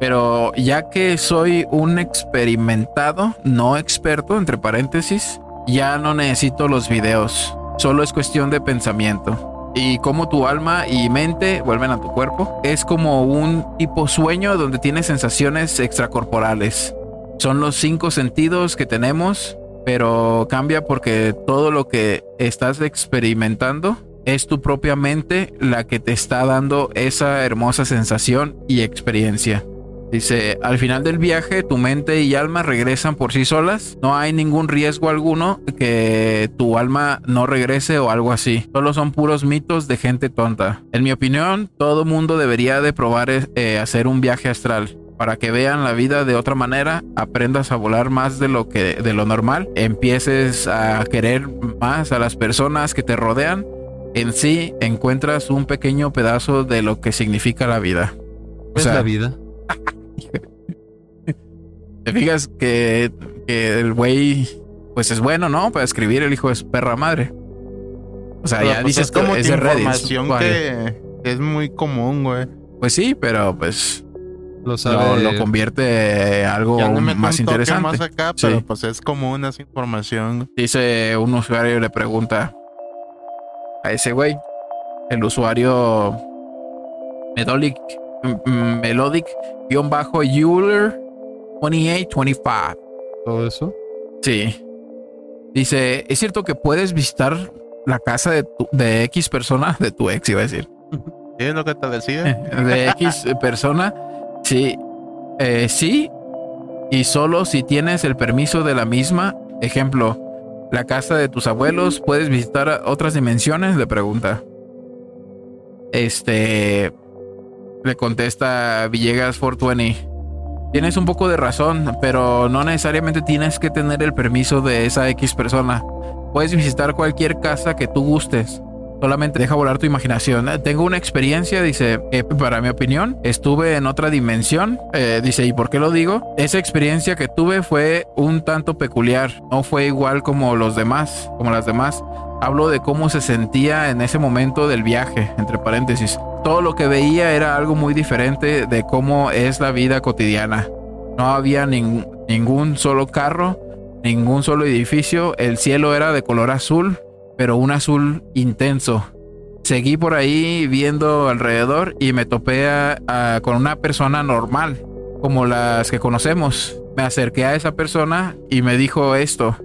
A: Pero ya que soy un experimentado, no experto, entre paréntesis, ya no necesito los videos. Solo es cuestión de pensamiento. Y como tu alma y mente vuelven a tu cuerpo. Es como un tipo sueño donde tienes sensaciones extracorporales. Son los cinco sentidos que tenemos, pero cambia porque todo lo que estás experimentando es tu propia mente la que te está dando esa hermosa sensación y experiencia. Dice, al final del viaje tu mente y alma regresan por sí solas. No hay ningún riesgo alguno que tu alma no regrese o algo así. Solo son puros mitos de gente tonta. En mi opinión, todo mundo debería de probar eh, hacer un viaje astral. Para que vean la vida de otra manera, aprendas a volar más de lo que de lo normal, empieces a querer más a las personas que te rodean. En sí, encuentras un pequeño pedazo de lo que significa la vida. O
B: Es la vida.
A: Te fijas que, el güey, pues es bueno, ¿no? Para escribir, el hijo es perra madre. O sea, ya
D: pues
A: dices
D: es como
A: que es de
D: información que, es muy común, güey.
A: Pues sí, pero pues
B: lo, sabe,
A: lo, lo convierte en algo
D: ya no me
A: más interesante.
D: Más acá, pero pues es común esa información.
A: Dice un usuario le pregunta a ese güey, el usuario Medolic Melodic guion bajo Euler twenty eight twenty five
B: ¿Todo eso?
A: Sí. Dice, ¿es cierto que puedes visitar la casa de, tu, de X persona? De tu ex, iba a decir.
D: ¿Es lo que te decía?
A: De X persona. Sí. Eh, sí. Y solo si tienes el permiso de la misma. Ejemplo, la casa de tus abuelos, puedes visitar otras dimensiones, le pregunta. Este, le contesta Villegas 420. Tienes un poco de razón, pero no necesariamente tienes que tener el permiso de esa X persona. Puedes visitar cualquier casa que tú gustes. Solamente deja volar tu imaginación. Tengo una experiencia, dice, para mi opinión, estuve en otra dimensión. Eh, dice, ¿y por qué lo digo? Esa experiencia que tuve fue un tanto peculiar. No fue igual como los demás, como las demás. Hablo de cómo se sentía en ese momento del viaje, entre paréntesis. Todo lo que veía era algo muy diferente de cómo es la vida cotidiana. No había nin- ningún solo carro, ningún solo edificio. El cielo era de color azul, pero un azul intenso. Seguí por ahí viendo alrededor y me topé con una persona normal, como las que conocemos. Me acerqué a esa persona y me dijo esto.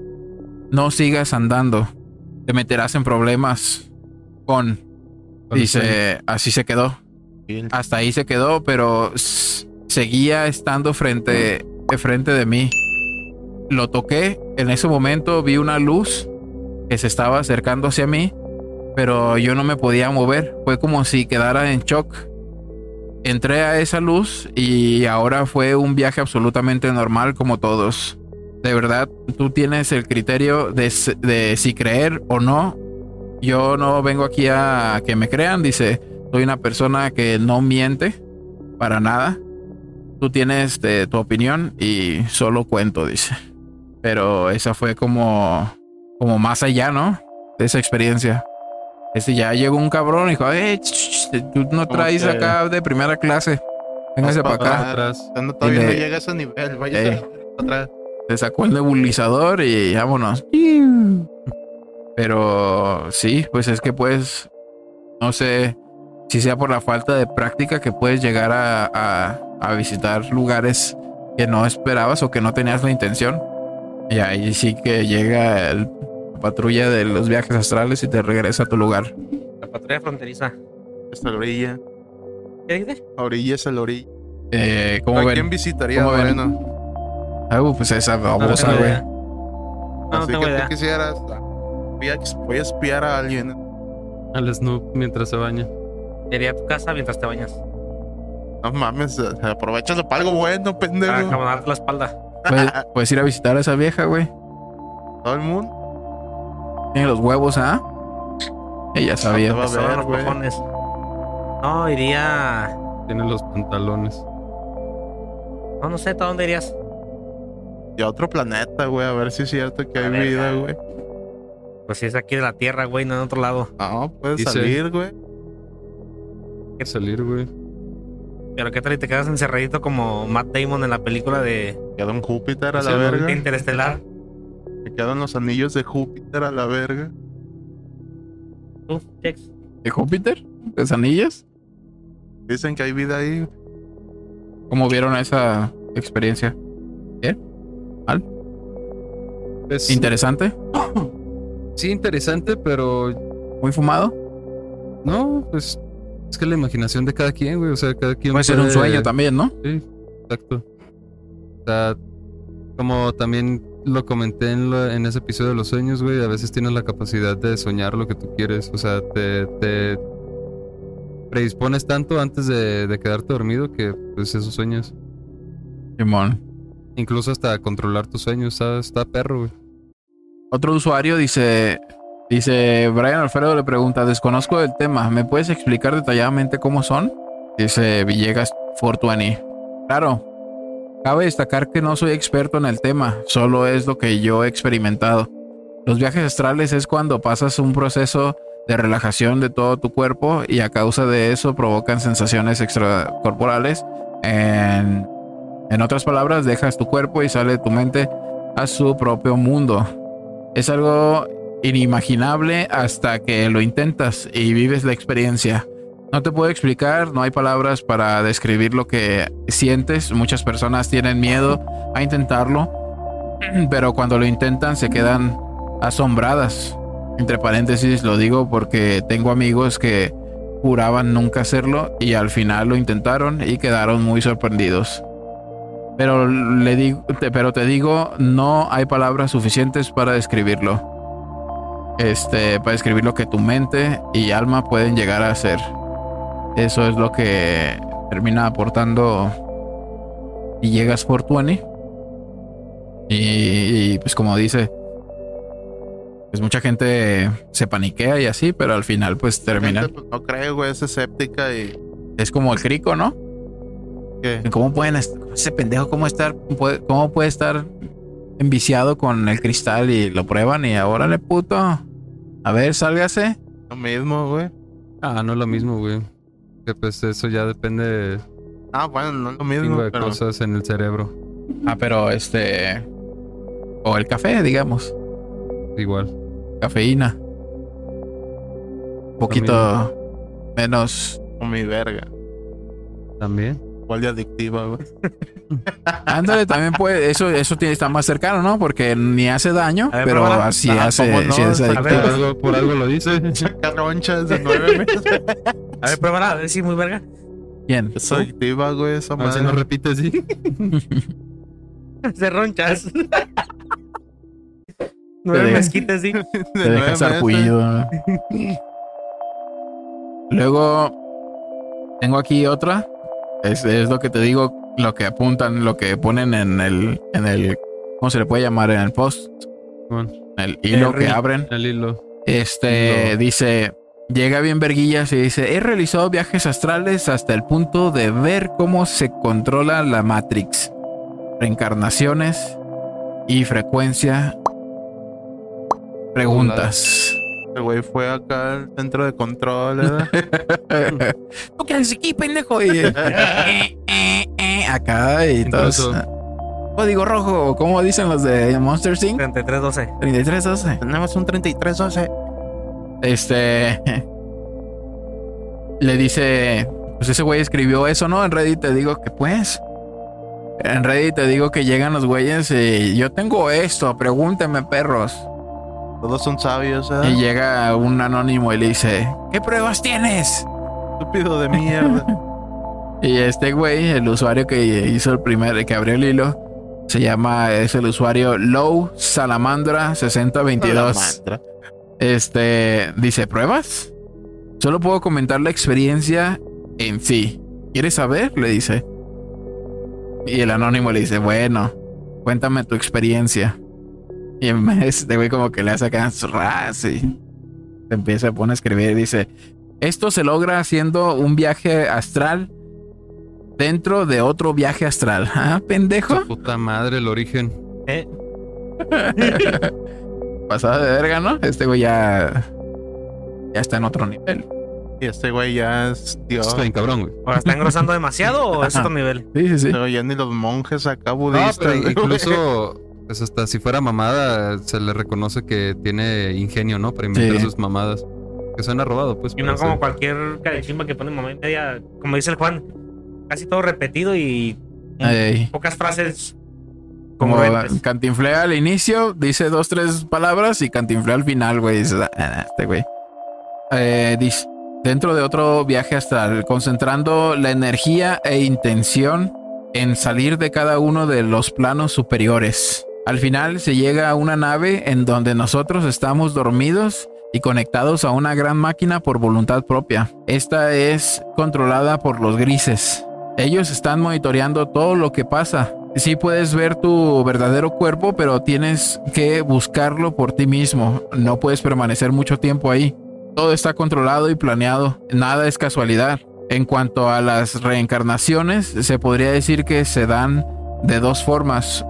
A: No sigas andando, te meterás en problemas con... Dice, así se quedó. Hasta ahí se quedó, pero seguía estando frente, frente de mí. Lo toqué, en ese momento vi una luz que se estaba acercando hacia mí, pero yo no me podía mover. Fue como si quedara en shock. Entré a esa luz y ahora fue un viaje absolutamente normal como todos. De verdad, tú tienes el criterio de, de si creer o no. Yo no vengo aquí a que me crean, dice. Soy una persona que no miente para nada. Tú tienes eh, tu opinión y solo cuento, dice. Pero esa fue como, como más allá, ¿no? De esa experiencia. Este ya llegó un cabrón y dijo, eh, ch, ch, ch, tú no traes
D: que-
A: acá de primera clase. Véngase para acá.
B: Atrás.
D: No, todavía no llega a ese nivel. Vaya
A: Eh.
D: atrás.
A: Se sacó el nebulizador y vámonos. Pero sí, pues es que pues, no sé si sea por la falta de práctica que puedes llegar a, a- a visitar lugares que no esperabas o que no tenías la intención. Y ahí sí que llega el- la patrulla de los viajes astrales y te regresa a tu lugar.
C: La patrulla fronteriza.
D: Hasta la orilla.
C: ¿Qué dice?
D: A orilla es a la orilla.
A: Eh, ¿Cómo
D: ¿A quién visitaría
A: ¿Cómo ven?
D: Moreno?
A: Ah, pues esa babosa, güey.
C: idea. No, no
D: Así
C: tengo
D: que Voy a, voy a espiar a alguien.
B: Al Snoop mientras se baña.
C: Iría a tu casa mientras te bañas.
D: No mames, aprovechalo para algo bueno, pendejo.
C: Para acomodarte la espalda.
A: Puedes, puedes ir a visitar a esa vieja, güey.
D: Todo el mundo.
A: Tiene los huevos, ¿ah? Ella sabía.
D: te va a
C: Son
D: ver,
C: los
D: güey.
C: cojones. No, iría.
B: Tiene los pantalones.
C: No, no sé, ¿a dónde irías?
D: Y a otro planeta, güey, a ver si es cierto que hay
C: ver,
D: vida, güey.
C: Pues si es aquí de la Tierra, güey, no en otro lado.
D: No, puedes
B: Dice-
D: salir, güey.
B: Salir, güey.
C: Pero qué tal y te quedas encerradito como Matt Damon en la película de
D: Queda un Júpiter a la verga.
C: Interestelar.
D: Se quedan los anillos de Júpiter a la verga.
A: ¿De Júpiter? ¿De anillas?
D: Dicen que hay vida ahí.
A: ¿Cómo vieron esa experiencia?
B: Es,
A: ¿Interesante?
B: sí, interesante, pero
A: ¿Muy fumado?
B: no, pues es que la imaginación de cada quien, güey. O sea, cada quien
A: Puede ser un sueño también, ¿no?
B: Sí, exacto. O sea, como también lo comenté en, lo- en ese episodio de los sueños, güey, a veces tienes la capacidad de soñar lo que tú quieres. O sea, te, te predispones tanto antes de, de quedarte dormido que pues esos sueños.
A: Simón.
B: Incluso hasta controlar tus sueños, está, está perro, güey.
A: Otro usuario dice, dice, Brian Alfredo le pregunta, desconozco el tema, ¿me puedes explicar detalladamente cómo son? Dice Villegas 420. Claro, cabe destacar que no soy experto en el tema, solo es lo que yo he experimentado. Los viajes astrales es cuando pasas un proceso de relajación de todo tu cuerpo y a causa de eso provocan sensaciones extracorporales. En, en otras palabras, dejas tu cuerpo y sale tu mente a su propio mundo. Es algo inimaginable hasta que lo intentas y vives la experiencia. No te puedo explicar, no hay palabras para describir lo que sientes. Muchas personas tienen miedo a intentarlo, pero cuando lo intentan se quedan asombradas. Entre paréntesis lo digo porque tengo amigos que juraban nunca hacerlo y al final lo intentaron y quedaron muy sorprendidos. Pero le digo, te- pero te digo, no hay palabras suficientes para describirlo. Este, para describir lo que tu mente y alma pueden llegar a hacer. Eso es lo que termina aportando y llegas Fortuny. Y, y, pues como dice, pues mucha gente se paniquea y así, pero al final pues termina.
D: Gente, pues, no creo, güey, es escéptica y
A: Es como el crico, ¿no? ¿Cómo pueden ese pendejo cómo estar puede- cómo puede estar enviciado con el cristal y lo prueban y ahora le puto. A ver, sálgase.
D: lo mismo, güey.
B: Ah, no es lo mismo, güey. Que pues eso ya depende de
D: Ah, bueno, no es lo mismo,
B: de
D: pero
B: cosas en el cerebro.
A: Ah, pero este o el café, digamos,
B: Igual.
A: cafeína. Un poquito menos.
D: mi verga.
B: También.
D: Igual de adictiva, güey.
A: Ándale, también puede, eso, eso tiene, está más cercano, ¿no? Porque ni hace daño,
C: ver,
A: pero así
D: Ah,
A: hace,
D: ¿cómo no?
A: sí es
D: A
A: adictivo.
C: ver.
B: algo, por algo lo dice.
D: Saca ronchas de nueve meses.
C: A ver, pruébala, a ver si muy verga.
A: ¿Quién?
D: Es adictiva, güey, esa
B: A ver si no
D: madre.
B: repite así.
C: Se ronchas. Nueve mezquitas, sí.
D: De
A: Te
D: nueve
A: deja
D: meses.
A: sarpullido. ¿no? Luego tengo aquí otra. Es, es lo que te digo, lo que apuntan, lo que ponen en el, en el, ¿cómo se le puede llamar? En el post,
B: Bueno,
A: el hilo
C: El
A: que abren.
B: el hilo.
A: Este
B: Hilo.
A: dice, llega bien verguillas y dice, he realizado viajes astrales hasta el punto de ver cómo se controla la Matrix, reencarnaciones y frecuencia. Preguntas.
D: El güey fue acá al centro de control, ¿verdad?
A: ¿Tú qué haces aquí, pendejo? Y, eh, eh, eh, acá y todos.
B: Incluso-
A: Código rojo, como dicen los de Monster Inc.
C: 3312.
A: 3312.
D: Tenemos un 3312.
A: Este. Le dice. Pues ese güey escribió eso, ¿no? En Reddit te digo que pues. En Reddit te digo que llegan los güeyes y yo tengo esto, pregúntenme perros.
D: Todos son sabios, ¿verdad?
A: Y llega un anónimo y le dice, ¿qué pruebas tienes?
D: Estúpido de mierda.
A: Y este güey, el usuario que hizo el primer, que abrió el hilo, se llama, es el usuario Low Salamandra 6022.
D: Salamandra.
A: Este dice: ¿Pruebas? Solo puedo comentar la experiencia en sí. ¿Quieres saber? Le dice. Y el anónimo le dice: Bueno, cuéntame tu experiencia. Y en vez de güey, como que le hace acá ras y se empieza a poner a escribir. Dice: Esto se logra haciendo un viaje astral dentro de otro viaje astral. Ah, pendejo.
B: Su puta madre, el origen.
C: ¿Eh?
A: Pasada de verga, ¿no? Este güey ya. Ya está en otro nivel.
D: Y este güey ya es Dios.
B: Está bien cabrón, güey.
C: ¿O está engrosando demasiado o es otro nivel?
A: Sí, sí, sí.
D: Pero ya ni los monjes acá
B: No,
D: budistas.
B: pero
D: güey.
B: incluso, pues hasta si fuera mamada, se le reconoce que tiene ingenio, ¿no? Para inventar
A: Sí.
B: sus mamadas. Que suena robado, pues.
C: Y no como cualquier carechimba que pone mamá y media, como dice el Juan, casi todo repetido y pocas frases
A: Como cantinflea al inicio, dice dos, tres palabras y cantinflea al final, güey. Dices, "Ah, Este güey. Eh, dice, dentro de otro viaje astral, concentrando la energía e intención en salir de cada uno de los planos superiores. Al final se llega a una nave en donde nosotros estamos dormidos y conectados a una gran máquina por voluntad propia. Esta es controlada por los grises. Ellos están monitoreando todo lo que pasa. Sí puedes ver tu verdadero cuerpo, pero tienes que buscarlo por ti mismo. No puedes permanecer mucho tiempo ahí. Todo está controlado y planeado. Nada es casualidad. En cuanto a las reencarnaciones, se podría decir que se dan de dos formas.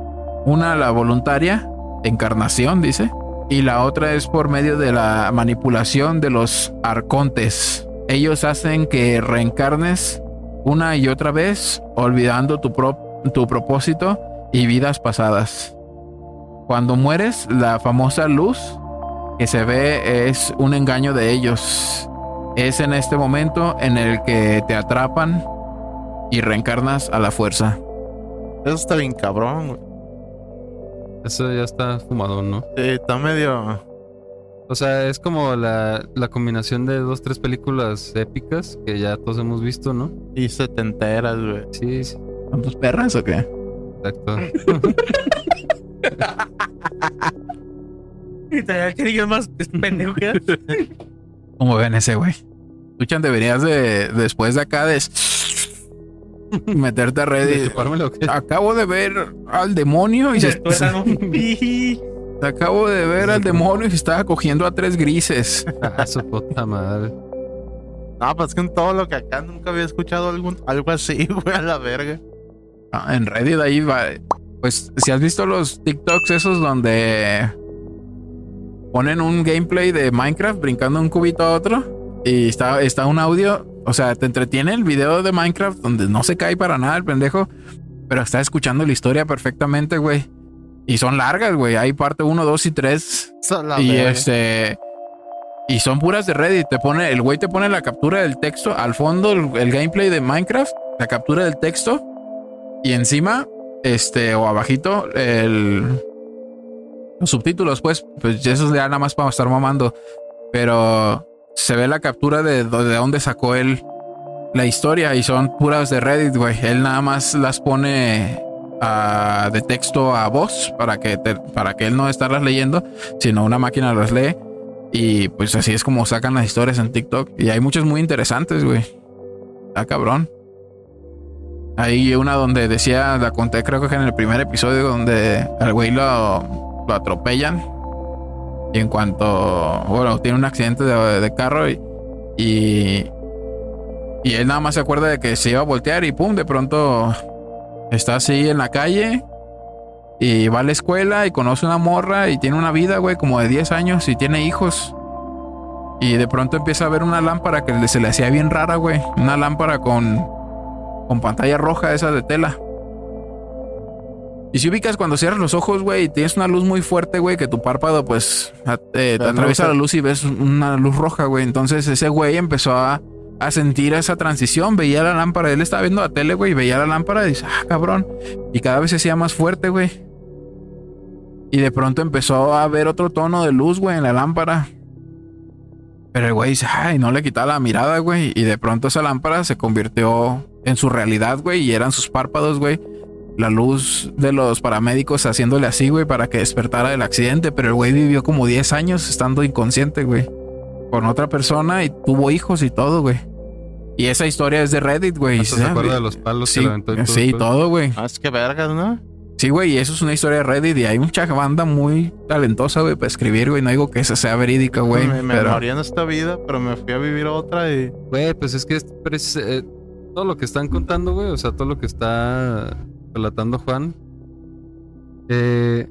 A: Una, la voluntaria, encarnación, dice, y la otra es por medio de la manipulación de los arcontes. Ellos hacen que reencarnes una y otra vez, olvidando tu, pro- tu propósito y vidas pasadas. Cuando mueres, la famosa luz que se ve es un engaño de ellos. Es en este momento en el que te atrapan y reencarnas a la fuerza.
D: Eso está bien cabrón.
B: Eso ya está fumado, ¿no?
D: Sí, está medio.
B: O sea, es como la, la combinación de dos, tres películas épicas que ya todos hemos visto, ¿no?
D: Y se te enteras, güey.
B: Sí, sí,
A: ¿Son tus perras o qué?
B: exacto.
C: Y te que digas más pendejo que.
A: ¿Cómo ven ese güey? Escuchan, deberías de después de acá de meterte a
B: ¿De
A: Reddit. Acabo de ver al demonio y se, acabo de ver al demonio y se estaba cogiendo a tres grises.
B: Ah, su puta madre.
D: No, pues que en todo lo que acá nunca había escuchado algún, algo así, güey, a la verga.
A: Ah, en Reddit ahí va. Pues si has visto los TikToks esos donde ponen un gameplay de Minecraft brincando de un cubito a otro y está, está un audio, o sea, te entretiene el video de Minecraft donde no se cae para nada el pendejo, pero está escuchando la historia perfectamente, güey. Y son largas, güey. Hay parte 1, 2 y 3.
D: A la
A: Y
D: verga.
A: este. Y son puras de Reddit. Te pone, el güey te pone la captura del texto. Al fondo, el, el gameplay de Minecraft, la captura del texto. Y encima, este, o abajito, el. Los subtítulos, pues, pues eso ya nada más para estar mamando. Pero se ve la captura de, de dónde sacó él la historia. Y son puras de Reddit, güey. Él nada más las pone ah, de texto a voz para que, para que él no estarlas leyendo sino una máquina las lee. Y pues así es como sacan las historias en TikTok. Y hay muchas muy interesantes, güey. Está cabrón. Hay una donde decía, la conté creo que en el primer episodio, donde al güey lo, lo atropellan. Y en cuanto, bueno, tiene un accidente de, de carro y, y, y él nada más se acuerda de que se iba a voltear y pum, de pronto está así en la calle y va a la escuela y conoce una morra y tiene una vida, güey, como de 10 años y tiene hijos. Y de pronto empieza a ver una lámpara que se le hacía bien rara, güey. Una lámpara con, con pantalla roja esa de tela. Y si ubicas cuando cierras los ojos, güey, y tienes una luz muy fuerte, güey, que tu párpado, pues, a- te, atraviesa la luz y ves una luz roja, güey. Entonces ese güey empezó a, a sentir esa transición. Veía la lámpara, él estaba viendo la tele, güey, y veía la lámpara y dice, ah, cabrón. Y cada vez se hacía más fuerte, güey. Y de pronto empezó a ver otro tono de luz, güey, en la lámpara. Pero el güey dice, ay, no le quitaba la mirada, güey. Y de pronto esa lámpara se convirtió en su realidad, güey. Y eran sus párpados, güey. La luz de los paramédicos haciéndole así, güey, para que despertara del accidente. Pero el güey vivió como 10 años estando inconsciente, güey. Con otra persona y tuvo hijos y todo, güey. Y esa historia es de Reddit, güey.
B: ¿Se acuerda de los palos
A: Sí,
B: que le aventó y todo
A: sí,
B: eso?
A: todo, güey.
D: Ah, es que vergas, ¿no?
A: Sí, güey, y eso es una historia de Reddit y hay mucha banda muy talentosa, güey, para escribir, güey. No digo que esa sea verídica, güey,
D: me, me
A: pero
D: morí en esta vida, pero me fui a vivir otra y.
B: Güey, pues es que es, eh, todo lo que están contando, güey, o sea, todo lo que está relatando Juan, Eh,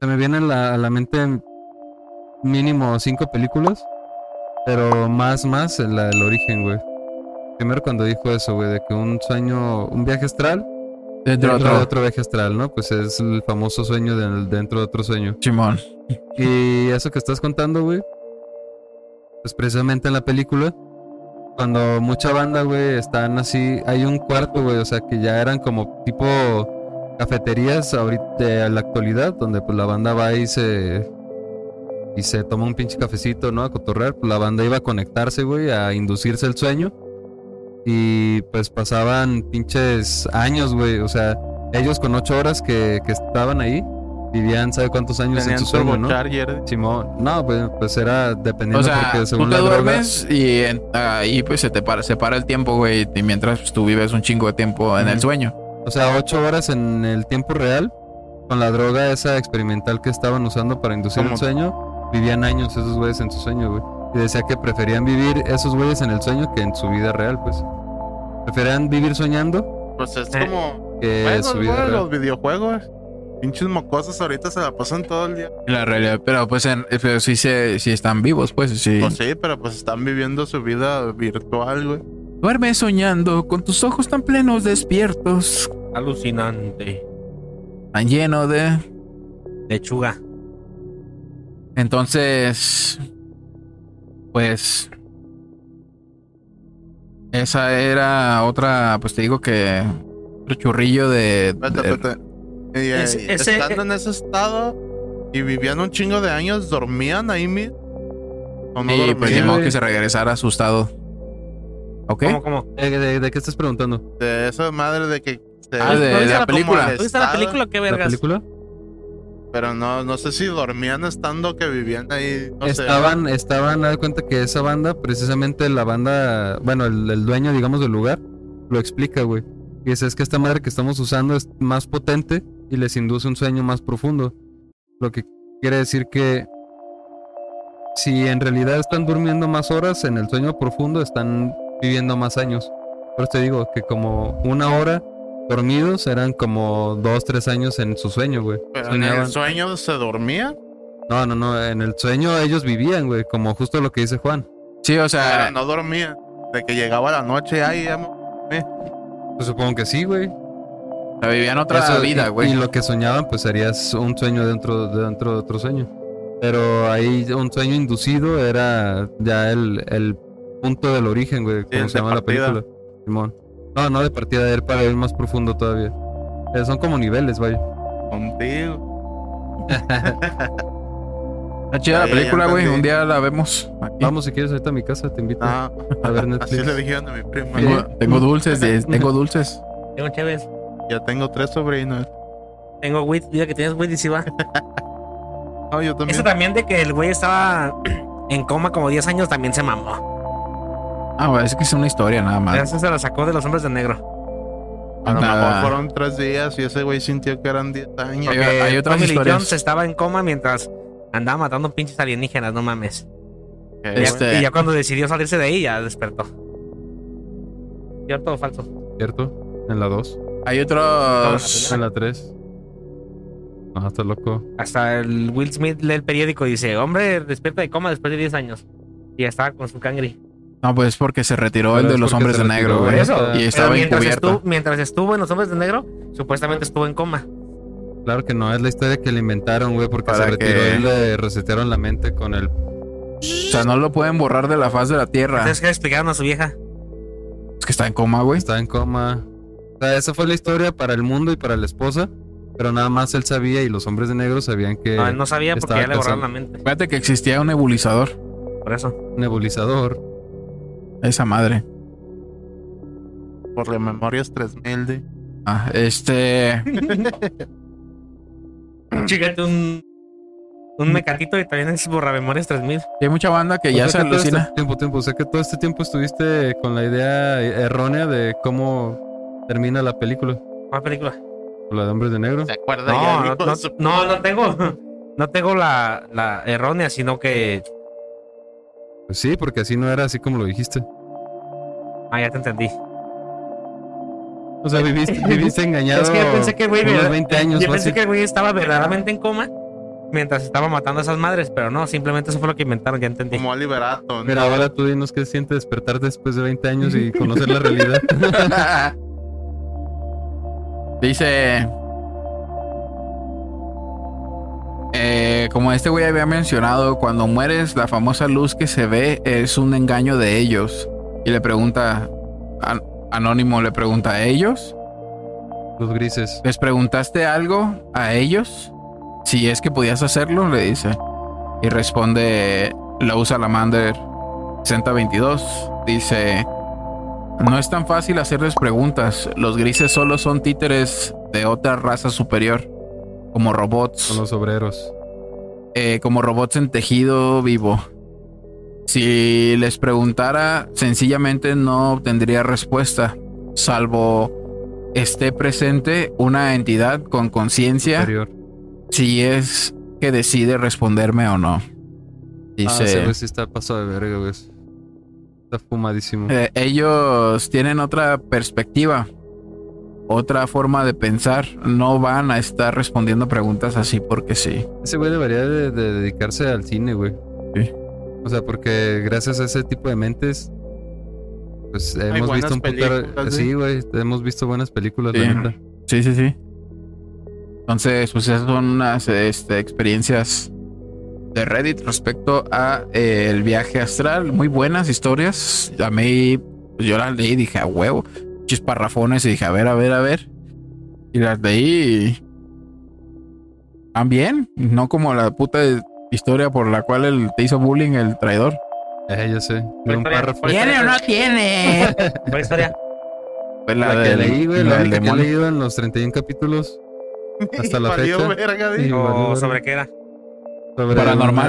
B: se me vienen a la, a la mente mínimo cinco películas, pero más, más el, el origen, güey. Primero cuando dijo eso, güey, de que un sueño, un viaje astral
A: Dentro de
B: dentro de
A: otro.
B: viaje astral, ¿no? Pues es el famoso sueño del- dentro de otro sueño.
A: Simón.
B: Y eso que estás contando, güey, pues precisamente en la película, cuando mucha banda, güey, están así, hay un cuarto, güey, o sea, que ya eran como tipo cafeterías ahorita en la actualidad, donde pues la banda va y se y se toma un pinche cafecito, ¿no? A cotorrear, pues la banda iba a conectarse, güey, a inducirse el sueño. Y pues pasaban pinches años, güey, o sea, ellos con ocho horas que, que estaban ahí, vivían, ¿sabe cuántos años
D: Tenían
B: en su sueño, no?
D: turbocharger.
B: Simón, no, pues, pues era dependiendo
A: O sea,
B: porque
A: tú
B: según
A: te
B: la droga,
A: duermes y en- ahí pues se te para, se para el tiempo, güey. Y mientras pues, tú vives un chingo de tiempo en el sueño.
B: o sea, ocho horas en el tiempo real, con la droga esa experimental que estaban usando para inducir
D: ¿Cómo?
B: el sueño, vivían años esos güeyes en su sueño, güey. Y decía que preferían vivir esos güeyes en el sueño que en su vida real, pues. Preferían vivir soñando
D: Pues es
C: Eh.
D: como
B: que
D: juegos,
B: su vida real.
D: los videojuegos. Pinches mocosos ahorita se la pasan todo el día.
A: La realidad, pero pues en, pero sí, se, sí están vivos, pues sí.
D: Pues sí, pero pues están viviendo su vida virtual, güey.
A: Duerme soñando con tus ojos tan plenos despiertos,
C: Alucinante.
A: tan lleno de.
C: Lechuga.
A: Entonces, pues esa era otra, pues te digo que otro churrillo de, de-
D: espérate. Y, eh,
C: Ese-
D: estando en ese estado y vivían un chingo de años, ¿dormían ahí mismo? ¿O no
A: y pues
B: güey.
A: que se regresara asustado. ¿Ok?
C: ¿Cómo, cómo?
B: ¿De, de- de qué estás preguntando?
D: De esa madre de que... se-
A: Ah, de-
C: ¿No viste
A: la película.
C: ¿No viste la película? ¿Qué
B: ¿La
C: vergas?
B: película?
D: Pero no, no sé si dormían estando que vivían ahí. No sé.
B: estaban, estaban, haz de cuenta que esa banda, precisamente la banda, bueno, el, el dueño, digamos, del lugar, lo explica, güey. Y dice, es que esta madre que estamos usando es más potente y les induce un sueño más profundo. Lo que quiere decir que si en realidad están durmiendo más horas en el sueño profundo, están viviendo más años. Por eso te digo que como una hora dormidos eran como dos, tres años en su sueño, güey.
D: Pero en el sueño se dormía.
B: No, no, no, en el sueño ellos vivían, güey, como justo lo que dice Juan.
A: Sí, o sea,
D: Pero no dormía. De que llegaba la noche, ay, ya me-
B: Pues supongo que sí, güey.
A: O sea, vivían otra
B: Eso,
A: vida,
B: y-
A: güey.
B: Y, lo que soñaban, pues sería un sueño dentro, dentro de otro sueño. Pero ahí un sueño inducido era ya el, el punto del origen, güey, como
D: el
B: se llama la película. Simón. No, no de partida de él para ir más profundo todavía. Eh, son como niveles, vaya.
D: contigo.
A: Está chida la película, güey. Un día la vemos. aquí.
B: Vamos si quieres ahorita a mi casa, te invito
D: Ah,
B: a ver
D: así
B: Netflix.
D: le dijeron a mi prima.
A: Tengo, tengo dulces, de- tengo dulces.
C: Tengo chéves.
D: Ya tengo tres sobrinos.
C: Tengo weed. Mira que tienes weed y sí va.
D: No, yo también.
C: Eso también de que el güey estaba en coma como 10 años también se mamó.
A: Ah, güey, es que es una historia nada más.
C: Eso se la sacó de los hombres de negro.
D: Mejor fueron tres días y ese güey sintió que eran 10 años.
A: Hay- hay otras
C: Tommy Lee
A: historias.
C: Jones estaba en coma mientras andaba matando pinches alienígenas, no mames.
D: Que,
C: Y ya-
A: Este-
C: Y ya cuando decidió salirse de ahí, ya despertó. ¿Cierto o falso?
B: ¿Cierto? En la 2.
A: Hay otros.
B: En la 3. Ah, está loco.
C: Hasta el Will Smith lee el periódico y dice, hombre, despierta de coma después de 10 años. Y ya estaba con su cangri.
A: No, pues porque se retiró
B: Pero
A: el de los hombres de negro,
B: güey.
A: güey.
B: Eso.
A: Y estaba
C: mientras
A: encubierto.
C: estuvo, mientras estuvo en los hombres de negro, supuestamente estuvo en coma.
B: Claro que no, es la historia que le inventaron, güey, porque
A: Para
B: se retiró
A: que-
B: y le resetearon la mente con el...
A: O sea, no lo pueden borrar de la faz de la tierra.
C: ¿qué le explicaron a su vieja?
A: Es que está en coma, güey.
B: Está en coma. O sea, esa fue la historia para el mundo y para la esposa, pero nada más él sabía y los hombres de negro sabían que
C: No, él no sabía porque ya le borraron la mente.
A: Fíjate que existía un nebulizador.
C: Por eso.
B: nebulizador.
A: Esa madre.
D: Por la memorias 3000 de.
A: Ah, este.
C: Chígate un. Un mecatito y también es borramemorias 3000.
A: Hay mucha banda que
B: O
A: ya se
B: que todo
A: alucina.
B: Este tiempo, tiempo, o sea que todo este tiempo estuviste con la idea errónea de cómo termina la película,
C: ¿Cuál película?
B: o la de hombres de negro.
D: ¿Se acuerda?
C: No, no, no,
D: su-
C: no, no tengo. No tengo la, la errónea, sino que.
B: Pues sí, porque así no era así como lo dijiste.
C: Ah, ya te entendí.
B: O sea, viviste, viviste engañado.
C: Es que yo pensé que el güey,
B: unos
C: verdad-
B: 20 años.
C: yo pensé que el güey estaba verdaderamente en coma mientras estaba matando a esas madres, pero no, simplemente eso fue lo que inventaron, ya entendí.
D: Como Oliver Atom.
B: Pero ahora tú dinos qué siente despertar después de 20 años y conocer la realidad.
A: Dice. eh, como este güey había mencionado, cuando mueres, la famosa luz que se ve es un engaño de ellos. Y le pregunta, an- Anónimo le pregunta a ellos.
B: Los grises.
A: ¿Les preguntaste algo a ellos? Si es que podías hacerlo, le dice. Y responde Low Salamander 6022. Dice: No es tan fácil hacerles preguntas. Los grises solo son títeres de otra raza superior, como robots
B: Son los obreros.
A: eh, como robots en tejido vivo. Si les preguntara, sencillamente no obtendría respuesta, salvo esté presente una entidad con conciencia si es que decide responderme o no.
B: Ah,
A: Dice,
B: güey sí está pasado de verga, güey. Está fumadísimo.
A: eh, ellos tienen otra perspectiva, otra forma de pensar. No van a estar respondiendo preguntas así porque sí.
B: Ese güey debería de, de dedicarse al cine, güey.
A: Sí.
B: O sea, porque gracias a ese tipo de mentes, pues hemos visto un
D: películas,
B: Sí, güey. Hemos visto buenas películas,
A: Sí.
B: la neta.
A: Sí, sí, sí. Entonces, pues esas son unas este, experiencias de Reddit respecto a eh, el viaje astral. Muy buenas historias. A mí, pues, yo las leí y dije, a huevo. Chisparrafones y dije, a ver, a ver, a ver. Y las leí y... Bien. No como la puta historia por la cual él te hizo bullying el traidor.
B: Eh, ya sé. De un
C: historia?
B: párrafo.
C: ¿Cuál ¿Tiene o no
A: tiene?
C: ¿Cuál historia?
A: Fue
B: La, que
A: del-
B: leí, güey.
A: la
B: La única que he leído en los 31 capítulos. Hasta la
D: Valió
B: fecha.
D: verga,
B: Sí,
D: di.
B: valió
C: ¿O
B: verga.
C: sobre qué era?
B: Sobre
A: Paranormal.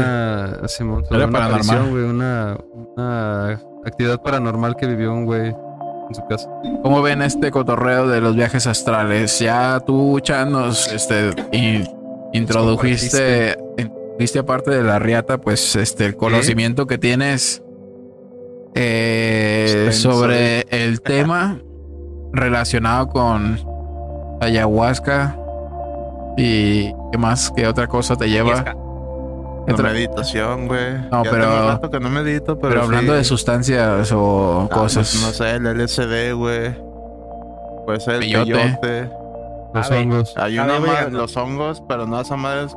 B: Una, Simón, sobre
A: Era
B: una
A: paranormal.
B: güey, una, una actividad paranormal que vivió un güey en su casa.
A: ¿Cómo ven este cotorreo de los viajes astrales? Ya tú, Chan, nos este, in- introdujiste, introdujiste aparte de la riata, pues este, el conocimiento que tienes eh, sobre el tema relacionado con ayahuasca y qué más, qué otra cosa te lleva. ¿Qué
D: La
A: otra-
D: meditación, güey.
A: No,
D: Ya
A: pero-
D: tengo rato que no medito, pero.
A: pero hablando
D: sí.
A: de sustancias o
D: Ah,
A: cosas.
D: pues, no sé, el LSD, güey. Puede ser el
A: Peyote.
D: peyote.
B: Los
C: ver.
B: hongos.
D: Hay una
C: güey.
D: los hongos, pero no esa madre es-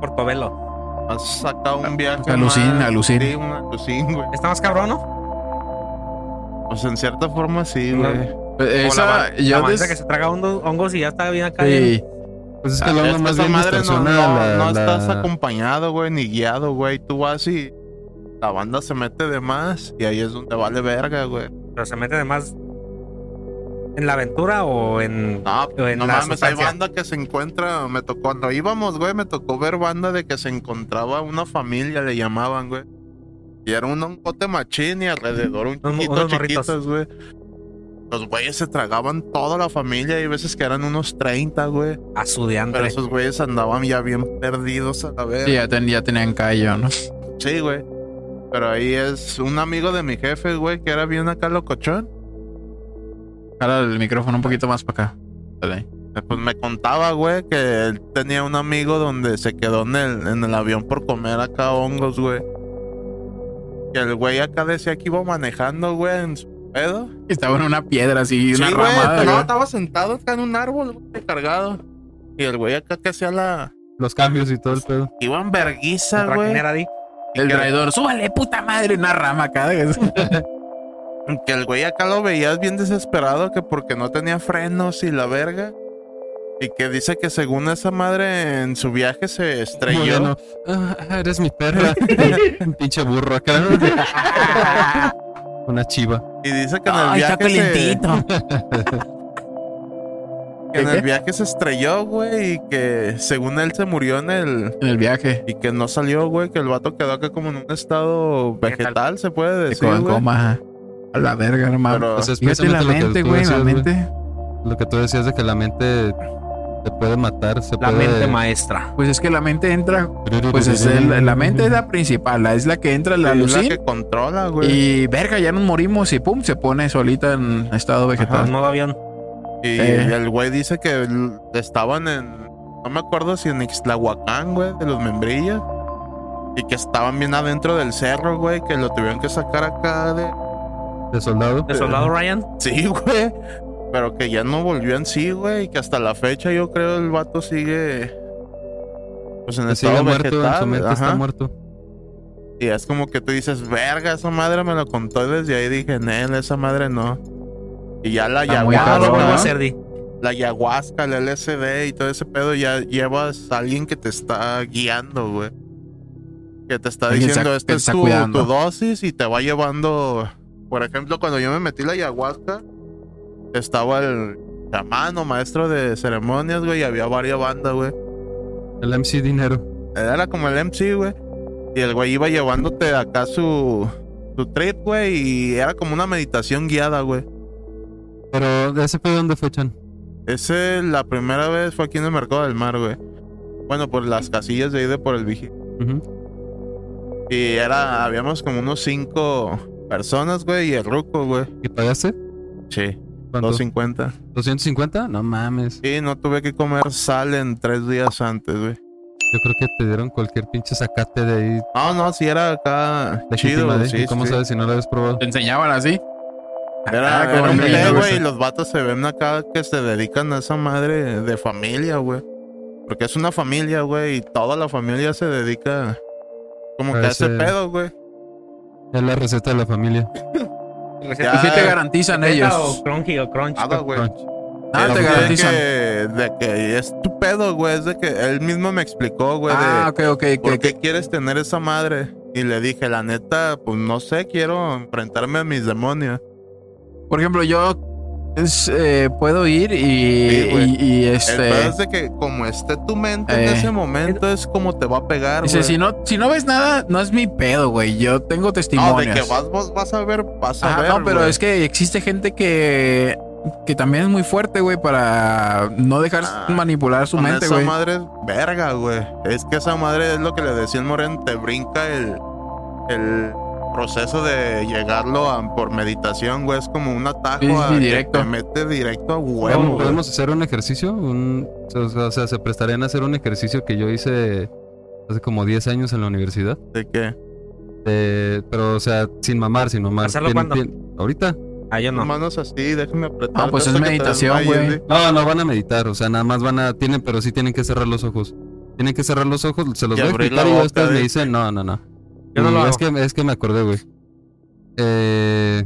C: Portobelo.
D: has sacado un viaje.
A: Alucin,
D: más-
A: alucin.
D: Sí, un alucin, güey.
C: ¿Está más cabrón, no?
D: Pues en cierta forma sí,
C: No.
D: güey.
A: Eh, Esa,
C: la,
A: yo
C: la
A: des-
C: que se traga hongos y ya está bien acá.
A: sí.
B: Pues es que
D: Ah,
B: hongo
D: es
B: más bien
D: madre no,
B: distorsiona
D: no-
B: la-
D: no
B: la-
D: estás acompañado, güey, ni guiado, güey. Tú vas y la banda se mete de más y ahí es donde vale verga, güey.
C: Pero se mete de más en la aventura o en.
D: No,
C: O en
D: no
C: la
D: mames, hay banda que se encuentra. Me tocó, cuando íbamos, güey, me tocó ver banda de que se encontraba una familia, le llamaban, güey. Y era un hongote machín y alrededor un chiquito, chiquitos, güey. Los güeyes se tragaban toda la familia y veces que eran unos 30, güey.
C: A su diantre.
D: Pero esos güeyes andaban ya bien perdidos a la vez.
A: Sí, ya, ten- ya tenían callo, ¿no?
D: Sí, güey. Pero ahí es un amigo de mi jefe, güey, que era bien acá locochón.
A: Jala el micrófono un poquito más para acá. Dale.
D: Eh, Pues me contaba, güey, que él tenía un amigo donde se quedó en el, en el avión por comer acá hongos, güey. Que el güey acá decía que iba manejando, güey, en su pedo.
A: Estaba en una piedra así, una
D: Sí, güey,
A: ramada.
D: no,
A: güey.
D: estaba sentado acá en un árbol, güey, cargado. Y el güey acá que hacía la...
B: Los cambios y todo el pedo.
D: Iba en verguiza, güey.
A: El traidor, súbale, puta madre, una rama acá.
D: Que el güey acá lo veías bien desesperado que porque no tenía frenos y la verga. Y que dice que según esa madre en su viaje se estrelló.
B: "Ah, eres mi perra. Un pinche burro acá. Una chiva.
D: Y dice que en el
A: Ay, está
D: viaje se,
A: calientito.
D: que en el viaje se estrelló, güey, y que según él se murió en el
A: En el viaje.
D: y que no salió, güey, que el vato quedó acá como en un estado vegetal, se puede
A: De
D: decir,
A: en
D: güey.
A: coma. A la verga, hermano.
D: Pero
B: Pues es
A: la mente, güey, la mente.
B: Lo que tú decías de que la mente Se puede matar, se
C: La
B: puede.
C: mente maestra.
A: Pues es que la mente entra, pues es el- la mente es la principal, la- es la que entra la
D: Sí, es la que controla, güey.
A: y verga, ya nos morimos y pum, se pone solita en estado
C: Al
A: vegetal.
C: modo avión.
D: Y
A: Eh.
D: el güey dice que estaban en. No me acuerdo si en Ixtlahuacán, güey, de los membrillas. Y que estaban bien adentro del cerro, güey, que lo tuvieron que sacar acá de.
B: De soldado.
C: ¿De soldado Ryan?
D: Sí, güey. Pero que ya no volvió en sí, güey. Y que hasta la fecha yo creo el vato sigue. Pues en
B: Que
D: estado
B: muerto, en
D: vegetal.
B: su mente está muerto.
D: Y es como que tú dices, verga, esa madre me lo contó y desde ahí dije, Nel, esa madre no. Y ya la
A: Está
D: ayahuasca, la ayahuasca, el LSD y todo ese pedo, ya llevas a alguien que te está guiando, güey. Que te está
A: Alguien
D: diciendo, esta es tu, tu dosis y te va llevando. Por ejemplo, cuando yo me metí la ayahuasca, estaba el chamán o maestro de ceremonias, güey, y había varias bandas, güey.
B: El MC Dinero.
D: Era como el MC, güey. Y el güey iba llevándote acá su, su trip, güey, y era como una meditación guiada, güey.
B: Pero de ese pedo, ¿dónde fue, Chan?
D: Ese, la primera vez fue aquí en el Mercado del Mar, güey. Bueno, por las casillas de ahí de por el vigil. Y era, habíamos como unos cinco personas, güey, y el ruco, güey.
B: ¿Y pagaste?
D: Sí.
B: ¿Cuánto?
D: 250.
B: ¿250? No mames.
D: Y no tuve que comer sal en tres días antes, güey.
B: Yo creo que te dieron cualquier pinche sacate de ahí.
D: No, no, sí era acá
B: Legítima,
D: chido,
B: ¿eh?
D: sí,
B: ¿Cómo
D: sí.
B: sabes si no lo habías probado?
A: Te enseñaban así.
D: Era,
A: Ah,
D: era
A: güey.
D: los vatos se ven acá que se dedican a esa madre de familia, güey. Porque es una familia, güey, y toda la familia se dedica como que a ese pedo, güey.
B: Es la receta de la familia.
A: ¿Y qué te garantizan ellos?
C: O crunchy o crunch.
D: Nada, güey.
B: Crunch.
A: Nada te
D: Es de
A: garantizan.
D: que, de que es tu pedo, güey. Es de que él mismo me explicó, güey,
A: Ah,
D: de
A: ok, ok.
D: por
A: que-
D: qué quieres tener esa madre. Y le dije, la neta, pues no sé, quiero enfrentarme a mis demonios.
A: Por ejemplo, yo es, eh, puedo ir y,
D: Sí, güey.
A: y, y,
D: El
A: este.
D: pedo es de que como esté tu mente en
A: Eh.
D: ese momento, es como te va a pegar,
A: Dice,
D: güey.
A: si no, si no ves nada, no es mi pedo, güey. Yo tengo
D: No,
A: testimonios.
D: de que vas, vos vas a ver, vas a
A: Ajá,
D: ver,
A: no, pero
D: güey.
A: es que existe gente que que también es muy fuerte, güey, para no dejar
D: Ah,
A: manipular su mente,
D: esa
A: güey.
D: madre es verga, güey. Es que esa madre es lo que le decía el Moreno, te brinca el, el proceso de llegarlo a- por meditación, güey. Es como un atajo
A: Sí, sí,
D: a que
A: directo.
D: te mete directo a huevo,
B: ¿Podemos,
D: güey.
B: hacer un ejercicio? Un- o, sea, o sea, se prestarían a hacer un ejercicio que yo hice hace como 10 años en la universidad.
D: ¿De qué?
B: Eh, pero, o sea, sin mamar, sin mamar.
C: ¿Hacerlo cuándo?
B: ¿Ahorita?
C: Ah, yo no.
D: Manos así, déjame apretar.
A: Ah, pues es
D: que te
A: meditación, güey.
B: No, no van a meditar. O sea, nada más van a... Tienen, pero sí tienen que cerrar los ojos. Tienen que cerrar los ojos. Se los
D: Y
B: voy a explicar y ustedes me
D: dice.
B: dicen, no, no, no.
C: Yo no lo
B: es que, es que me acordé, güey. Eh,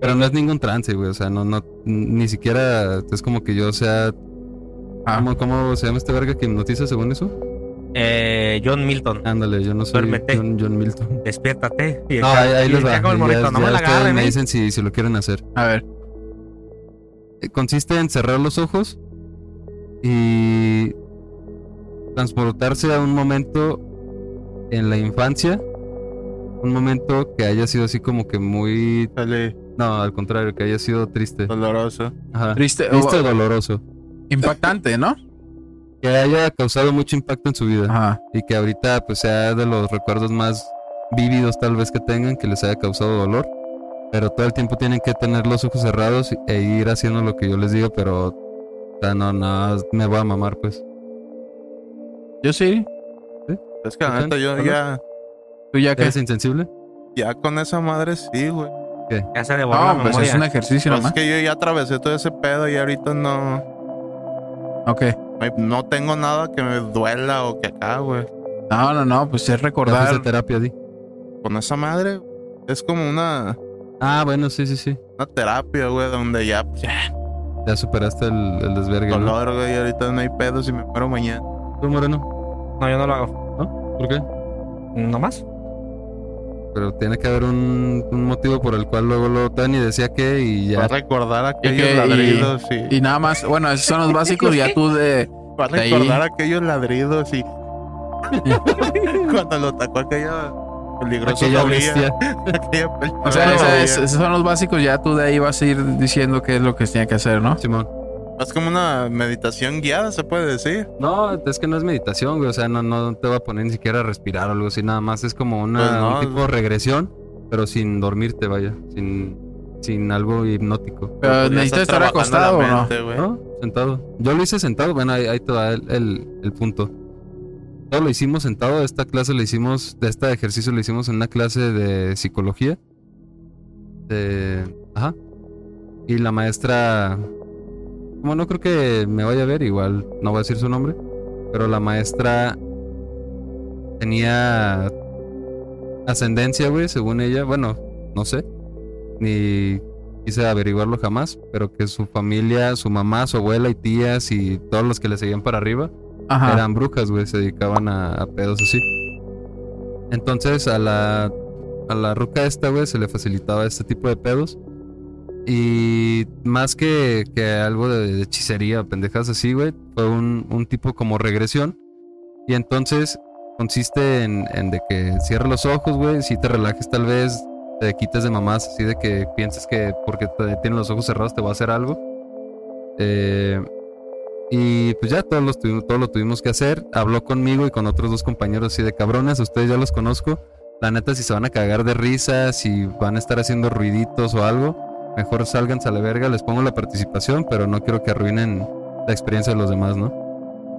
B: pero no es ningún trance, güey. O sea, no, no, ni siquiera es como que yo sea.
A: Ah.
B: ¿Cómo, cómo se llama este verga que hipnotiza según eso?
C: Eh, John Milton.
B: Ándale, yo no soy
C: Duérmete.
B: John, John Milton.
C: Despiértate. Y
B: No, ahí, ahí
C: y
B: les va. Ya-
C: no
B: ya
C: me la agarren,
B: me
C: ¿eh?
B: dicen si, si lo quieren hacer.
A: A ver.
B: Eh, Consiste en cerrar los ojos y transportarse a un momento en la infancia. Un momento que haya sido así como que muy...
D: Dale,
B: No, al contrario, que haya sido triste.
D: doloroso.
B: Ajá.
A: Triste,
B: Triste
A: o-
B: doloroso.
A: impactante, ¿no?
B: Que haya causado mucho impacto en su vida.
A: Ajá.
B: Y que ahorita pues sea de los recuerdos más vívidos tal vez que tengan, que les haya causado dolor. Pero todo el tiempo tienen que tener los ojos cerrados e ir haciendo lo que yo les digo, pero... O sea, no, no, me voy a mamar pues.
A: Yo sí.
D: Es que la neta, yo ya,
A: Tú ya.
B: ¿Eres insensible?
D: ya con esa madre sí, güey.
C: Ya se le borró la
A: No, pues
C: memoria.
A: es un ejercicio
D: Pues es
A: nomás.
D: que yo ya atravesé todo ese pedo y ahorita no,
A: Ok.
D: no tengo nada que me duela o que acá, güey.
A: No, no, no, pues es
B: Ya fuiste
A: recordar.
B: a terapia, di.
D: Con esa madre es como una,
B: Ah, bueno, sí, sí, sí.
D: una terapia, güey, donde ya, pues, ya
B: Ya superaste el, el desvergue, ¿no?
D: dolor, güey, y ahorita no hay pedo si me muero mañana.
B: ¿Tú, Moreno?
C: No, yo no lo hago.
B: ¿No? ¿Por qué?
C: ¿No más?
B: Pero tiene que haber un, un motivo por el cual luego lo Tani decía que y
D: Va a
B: ya.
D: recordar aquellos
A: que- y-
D: ladridos y,
A: Y nada más, bueno, esos son los básicos. Ya tú de.
D: va a
A: de ahí.
D: recordar aquellos ladridos y cuando lo atacó aquella peligrosa
B: Aquella bestia.
D: aquella
A: O sea, esos son los básicos. Ya tú de ahí vas a ir diciendo qué es lo que tiene que hacer, ¿no?
B: Simón.
D: Es como una meditación guiada, se puede decir.
B: No, es que no es meditación, güey. O sea, no, no te va a poner ni siquiera a respirar o algo así. Nada más es como una,
D: Pues no,
B: un tipo de regresión, pero sin dormirte, vaya. Sin, sin algo hipnótico.
A: Pero necesitas estar acostado, ¿o no?
D: mente, güey.
B: ¿No? Sentado. Yo lo hice sentado. Bueno, ahí, ahí te va el, el, el punto. Todo lo hicimos sentado. Esta clase lo hicimos, de este ejercicio lo hicimos en una clase de psicología. De, ajá. Y la maestra, como no creo que me vaya a ver, igual no voy a decir su nombre, pero la maestra tenía ascendencia, güey, según ella. Bueno, no sé. Ni quise averiguarlo jamás, pero que su familia, su mamá, su abuela y tías y todos los que le seguían para arriba
A: Ajá.
B: eran brujas, güey, se dedicaban a, a pedos así. Entonces a la, a la ruca esta, güey, se le facilitaba este tipo de pedos. Y más que, algo de, hechicería pendejas así, güey, fue un, un tipo como regresión. Y entonces consiste en, en de que cierres los ojos, güey, si te relajes tal vez, te quites de mamás, así de que pienses que porque te, tienes los ojos cerrados te va a hacer algo. Eh, y pues ya todos, los tuvimos, todos lo tuvimos que hacer. Habló conmigo y con otros dos compañeros así de cabrones. Ustedes ya los conozco. La neta, si se van a cagar de risa, si van a estar haciendo ruiditos o algo, mejor sálganse a la verga. Les pongo la participación, pero no quiero que arruinen la experiencia de los demás, ¿no?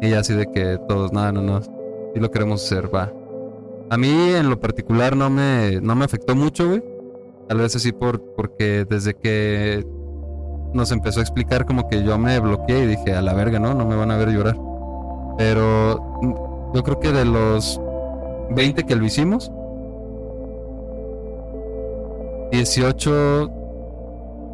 B: Y así de que todos, nada, no, no. Sí lo queremos hacer, va. A mí en lo particular no me, no me afectó mucho, güey. Tal vez así por, porque desde que nos empezó a explicar como que yo me bloqueé y dije, a la verga, ¿no? No me van a ver llorar. Pero mm, yo creo que de los 20 que lo hicimos, 18,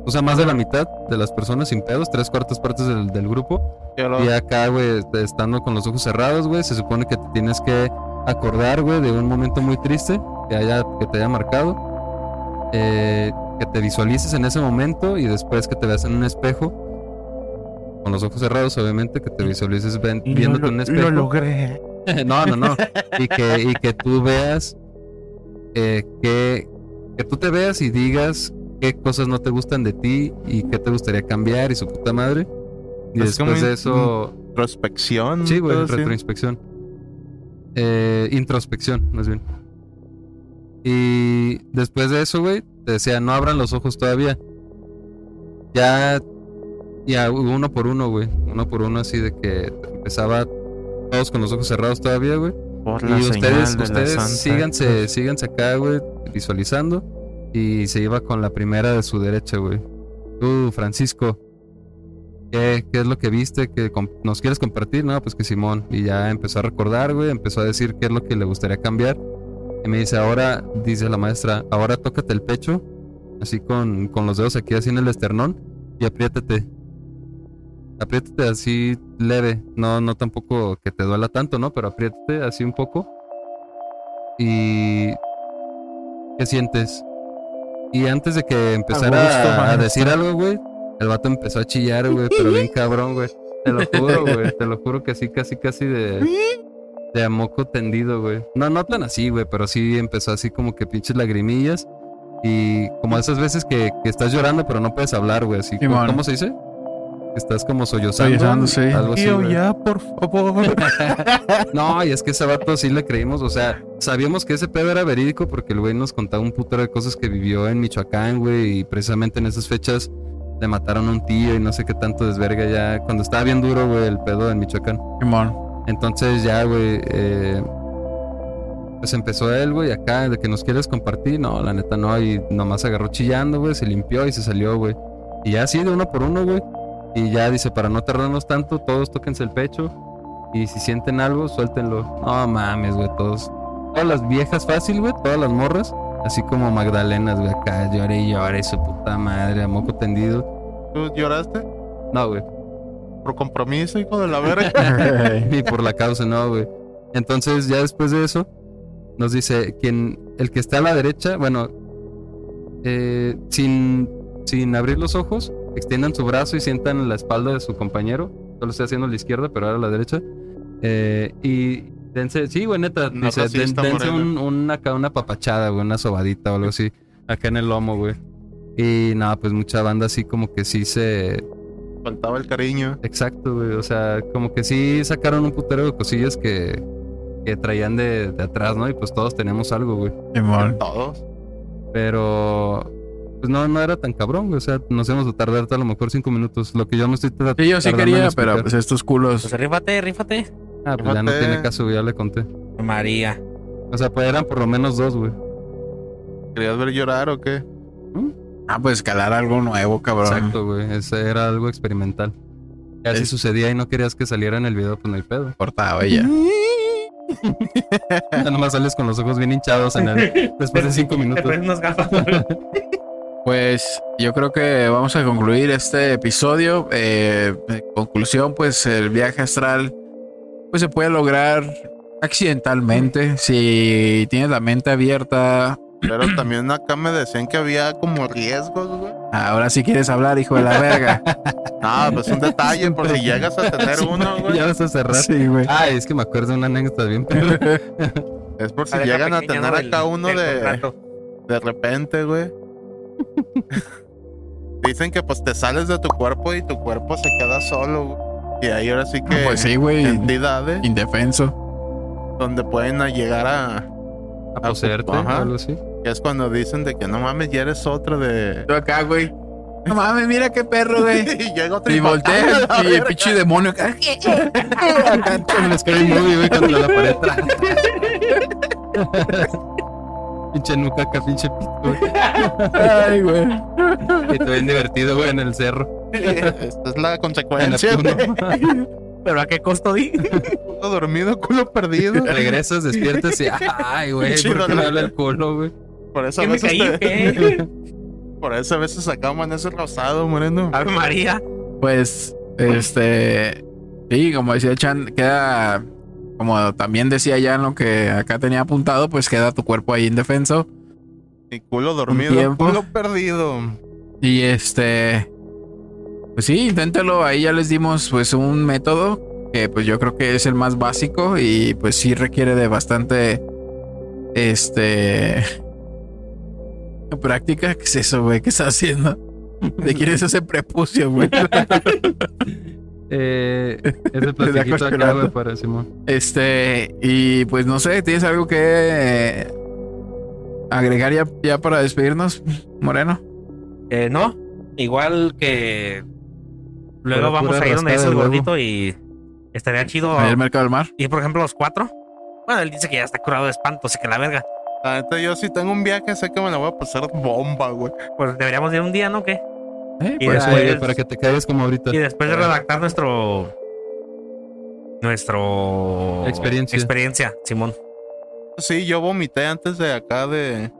B: o sea, más de la mitad de las personas sin pedos, tres cuartas partes del, del grupo.
D: Lo-
B: Y acá, güey, este, estando con los ojos cerrados, güey, se supone que te tienes que acordar, güey, de un momento muy triste que, haya, que te haya marcado. eh, que te visualices en ese momento y después que te veas en un espejo. Con los ojos cerrados, obviamente, que te visualices ven-
D: Y
B: viéndote
D: lo,
B: en un
D: lo
B: espejo.
D: logré.
B: no, no, no. Y que, y que tú veas eh, que, que tú te veas y digas qué cosas no te gustan de ti y qué te gustaría cambiar y su puta madre. Y
D: Es como
B: después de eso.
D: Introspección.
B: Sí, güey, retroinspección. Eh, introspección, más bien. Y después de eso, güey, te decía, no abran los ojos todavía. Ya, ya uno por uno, güey. Uno por uno, así de que empezaba todos con los ojos cerrados todavía, güey.
D: Por la
B: Y ustedes, ustedes síganse, síganse acá, güey, visualizando. Y se iba con la primera de su derecha, güey. Tú, Francisco, ¿qué, qué es lo que viste? que nos quieres compartir? No, pues que Simón. Y ya empezó a recordar, güey, empezó a decir qué es lo que le gustaría cambiar. Y me dice, ahora, dice la maestra, ahora tócate el pecho, así con, con los dedos aquí, así en el esternón, y apriétate. Apriétate así leve, no, no tampoco que te duela tanto, ¿no? Pero apriétate así un poco. Y... ¿Qué sientes? Y antes de que empezara a, decir algo, güey, el vato empezó a chillar, güey, pero bien cabrón, güey. Te lo juro, güey, te lo juro que sí, casi, casi de... De a moco tendido, güey. No, no tan así, güey, pero sí empezó así como que pinches lagrimillas. Y como esas veces que, que estás llorando, pero no puedes hablar, güey. Así,
A: Simón.
B: ¿cómo se dice? Estás como sollozando.
A: Sollozando, sí.
B: Algo
D: Tío, ya, por favor.
B: No, y es que ese vato sí le creímos. O sea, sabíamos que ese pedo era verídico porque el güey nos contaba un putero de cosas que vivió en Michoacán, güey. Y precisamente en esas fechas le mataron a un tío y no sé qué tanto desverga ya. Cuando estaba bien duro, güey, el pedo en Michoacán.
A: Simón.
B: Entonces ya, güey, eh, pues empezó él, güey, acá, de que nos quieres compartir. No, la neta no, y nomás agarró chillando, güey, se limpió y se salió, güey. Y ya así, de uno por uno, güey. Y ya dice, para no tardarnos tanto, todos tóquense el pecho. Y si sienten algo, suéltenlo. No mames, güey, todos. Todas las viejas fácil, güey, todas las morras. Así como Magdalenas, güey, acá llore y llore, su puta madre, a moco tendido.
D: ¿Tú lloraste?
B: No, güey.
D: Por compromiso, hijo de la verga.
B: Ni por la causa, no, güey. Entonces, ya después de eso, nos dice, quien, el que está a la derecha, bueno, eh, sin, sin abrir los ojos, extiendan su brazo y sientan la espalda de su compañero. Solo estoy haciendo a la izquierda, pero ahora a la derecha. Eh, y dense, sí, güey, neta,
D: No
B: dice, den-
D: racista,
B: dense un, un- acá una papachada, güey, una sobadita o algo así, acá en el lomo, güey. Y nada, pues mucha banda así como que sí se,
D: Faltaba el cariño.
B: Exacto, güey. O sea, como que sí sacaron un putero de cosillas que, que traían de, de atrás, ¿no? Y pues todos tenemos algo, güey.
D: Todos.
B: Pero pues no, no era tan cabrón, güey. O sea, nos íbamos a tardar a lo mejor cinco minutos. Lo que yo me estoy tra-
A: Sí, yo sí quería, pero pues estos culos.
C: Pues rífate, rífate.
B: Ah, pues ya no tiene caso. Ya le conté.
C: María.
B: O sea, pues eran por lo menos dos, güey.
D: ¿Querías ver llorar o qué?
A: Ah, pues calar algo nuevo, cabrón.
B: Exacto, güey. Ese era algo experimental. Ya si
A: Es-
B: sucedía y no querías que saliera en el video, pues no hay pedo.
A: Cortado ella.
B: Ya nomás sales con los ojos bien hinchados en el, después de cinco
C: Te
B: minutos.
C: pones unas gafas.
A: Pues yo creo que vamos a concluir este episodio. Eh, en conclusión, pues el viaje astral pues se puede lograr accidentalmente si tienes la mente abierta.
D: Pero también acá me decían que había como riesgos, güey.
A: Ahora sí quieres hablar, hijo de la verga.
D: Ah, pues un detalle por si llegas a tener uno, güey.
B: Ya vas a cerrar.
A: Sí, güey.
B: Ay, es que me acuerdo de una anécdota bien perra.
D: Es por si llegan a tener
C: ¿no? del-
D: acá uno de,
C: contrato.
D: de repente, güey. Dicen que pues te sales de tu cuerpo y tu cuerpo se queda solo. Y ahí ahora sí que
A: Pues sí, güey.
D: entidades
A: Indefenso.
D: donde pueden llegar a...
B: A poseerte o
D: Ajá.
B: algo así.
D: Que es cuando dicen de que no mames, ya eres otro de...
A: Yo acá, güey. No mames, mira qué perro, güey.
D: y llega otro
A: Y voltea y el pinche demonio acá.
B: Como el Scary Movie, güey, contra la pared. Pinche nuca acá, pinche pito, güey.
A: Ay, güey.
B: Y te ven divertido, güey, en el cerro.
D: Esta es la
B: En
D: consecuencia.
C: Pero a qué costo di.
D: Culo dormido, culo perdido.
B: Regresas, despiertas y. Ay, güey,
D: Chido,
B: ¿por qué me
D: ¿no?
B: habla el culo, güey?
D: Por eso a
C: ¿Qué me
D: veces
C: caí?
D: te- por eso a veces sacaban ese rosado, moreno.
C: Ave María.
A: Pues, este. Sí, como decía Chan, queda. Como también decía ya en lo que acá tenía apuntado, pues queda tu cuerpo ahí indefenso.
D: Y culo dormido,
A: tiempo.
D: culo perdido.
A: Y este. Pues sí, inténtalo. Ahí ya les dimos pues un método que pues yo creo que es el más básico y pues sí requiere de bastante. Este. Práctica. ¿Qué es eso, güey? ¿Qué estás haciendo? ¿De quién es ese prepucio, güey?
B: Eh, ese platiquito acá, güey, para Simón.
A: Este, y pues no sé, ¿tienes algo que eh, agregar ya, ya para despedirnos, Moreno?
C: Eh, no, igual que luego vamos a ir donde es el gordito y estaría chido
A: Ahí el mercado del mar.
C: ir, por ejemplo, los cuatro. Bueno, él dice que ya está curado de espanto, así que la verga.
D: La neta, yo si tengo un viaje, sé que me la voy a pasar bomba, güey.
C: Pues deberíamos ir un día, ¿no? ¿Qué?
A: Eh,
C: Y
A: pues,
C: después-
B: para que te caigas como ahorita.
C: Y después de redactar nuestro. Nuestro.
B: Experiencia.
C: Experiencia, Simón.
D: Sí, yo vomité antes de acá de...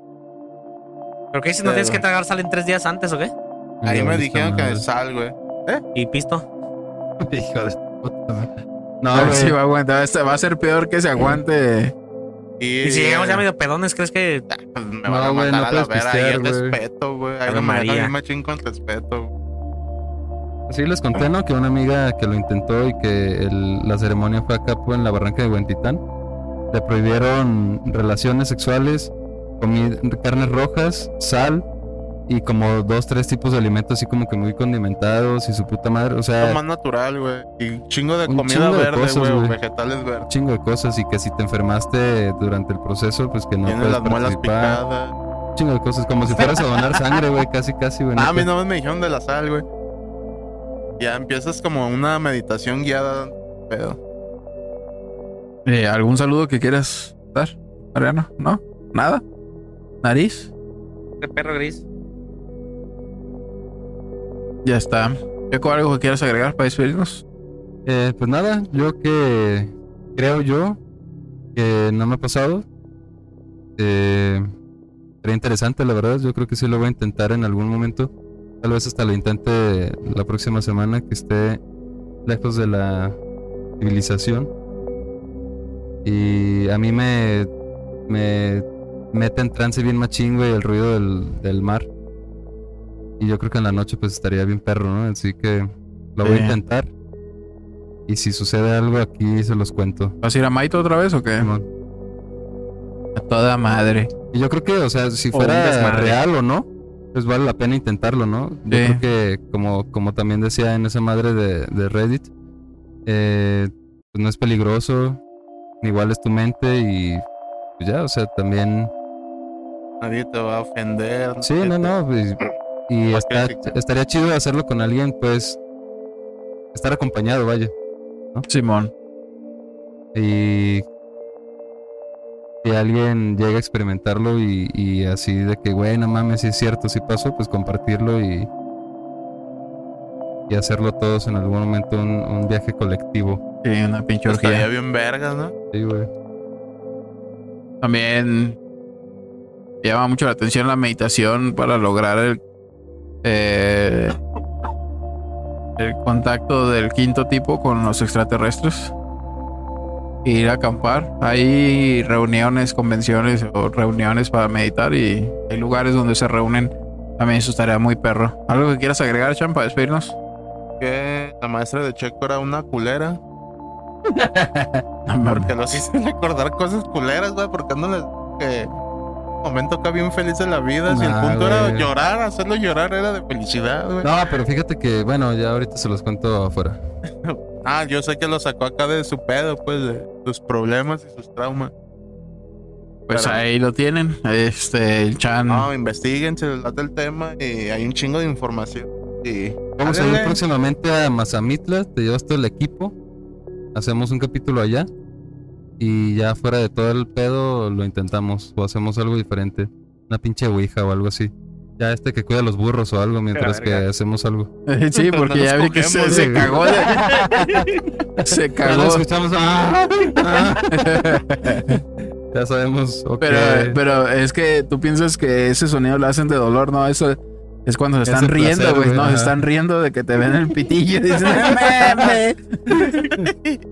C: ¿Pero qué dices? ¿No tienes que tragar sal en tres días antes o qué?
D: Ahí
B: No,
D: me dijeron que sal, güey.
C: Y pisto.
B: Hijo de puta madre. No,
A: a ver
B: güey.
A: si va a aguantar. Este va a ser peor que se aguante.
D: Y,
C: Y si llegamos ya medio pedones, ¿crees que
D: Pues me
B: No,
D: van a
B: güey,
D: mandar
B: no
D: a la vera. Ahí el respeto, güey. Ahí no me bien machín con respeto.
B: Sí, les conté, ¿no? Que una amiga que lo intentó y que el- la ceremonia fue acá pues, en la barranca de Huentitán. Le prohibieron relaciones sexuales, carnes rojas, sal y como dos, tres tipos de alimentos así como que muy condimentados y su puta madre. O
D: Lo
B: sea,
D: más natural, güey. Y chingo de comida
B: chingo
D: verde, güey. Vegetales verdes.
B: un chingo de cosas y que si te enfermaste durante el proceso, pues que no
D: Tienes
B: puedes
D: las muelas
B: participar.
D: picadas.
B: Un chingo de cosas, como si fueras a donar sangre, güey, casi, casi, güey.
D: Ah, a mí nomás me dijeron de la sal, güey. Ya empiezas como una meditación guiada. Pedo.
A: Eh, ¿Algún saludo que quieras dar, Mariano? ¿No? ¿Nada? ¿Nariz?
C: de perro gris?
A: Ya está. ¿Qué algo que quieras agregar para despedirnos?
B: Eh, pues nada, yo que creo yo que no me ha pasado. Eh, sería interesante, la verdad. Yo creo que sí lo voy a intentar en algún momento. Tal vez hasta lo intente la próxima semana, que esté lejos de la civilización. Y a mí me, me mete en trance bien machín, güey, el ruido del, del mar. Y yo creo que en la noche pues estaría bien perro, ¿no? Así que lo voy
A: Sí.
B: a intentar. Y si sucede algo aquí se los cuento.
A: ¿Vas a ir a Maito otra vez o qué?
B: Simón.
A: A toda madre.
B: Y yo creo que, o sea, si
C: O
B: fuera
C: desmadre.
B: real o no, pues vale la pena intentarlo, ¿no? Yo creo que, como, como también decía en esa madre de, de Reddit, eh, pues no es peligroso, igual es tu mente y pues ya, o sea, también...
D: Nadie te va a ofender.
B: Sí, no,
D: te-
B: no, pues, y está- estaría chido hacerlo con alguien, pues, estar acompañado, vaya.
A: Simón.
B: Y si alguien llega a experimentarlo y, y así de que, güey, no mames, si es cierto, si pasó, pues compartirlo y, y hacerlo todos en algún momento un, un viaje colectivo.
A: Sí, una pinche
D: Estaría
A: orgía.
D: bien vergas, ¿no?
B: Sí, güey.
A: También llama mucho la atención la meditación para lograr el, eh, el contacto del quinto tipo con los extraterrestres. Ir a acampar. Hay reuniones, convenciones o reuniones para meditar y hay lugares donde se reúnen. También eso estaría muy perro. ¿Algo que quieras agregar, Chan, para despedirnos?
D: Que la maestra de Checo era una culera. Porque los hice recordar cosas culeras, güey. Porque no les. Que momento acá bien feliz de la vida. si el
B: Nah,
D: punto era llorar, hacerlo llorar era de felicidad, güey.
B: No, pero fíjate que, bueno, ya ahorita se los cuento afuera.
D: Ah, yo sé que lo sacó acá de su pedo, pues, de sus problemas y sus traumas.
A: Pues
D: Pero-
A: ahí lo tienen. Este, el Chan.
D: No, investiguen, se les el tema y hay un chingo de información. Y
B: Vamos a ir próximamente a Mazamitla, te llevas todo el equipo, hacemos un capítulo allá y ya fuera de todo el pedo lo intentamos o hacemos algo diferente, una pinche ouija o algo así. Ya este que cuida los burros o algo mientras que hacemos algo.
A: Sí, porque
D: No
A: ya vi que se, se cagó de. se
B: Ya lo
A: cagó.
B: escuchamos. ¡ah! ¡ah! ya sabemos.
A: Pero, pero es que tú piensas que ese sonido lo hacen de dolor, ¿no? Eso es cuando se
B: Es
A: están riendo,
B: placer,
A: güey.
B: güey,
A: No, se están riendo de que te ven el pitillo y dicen, "Meme".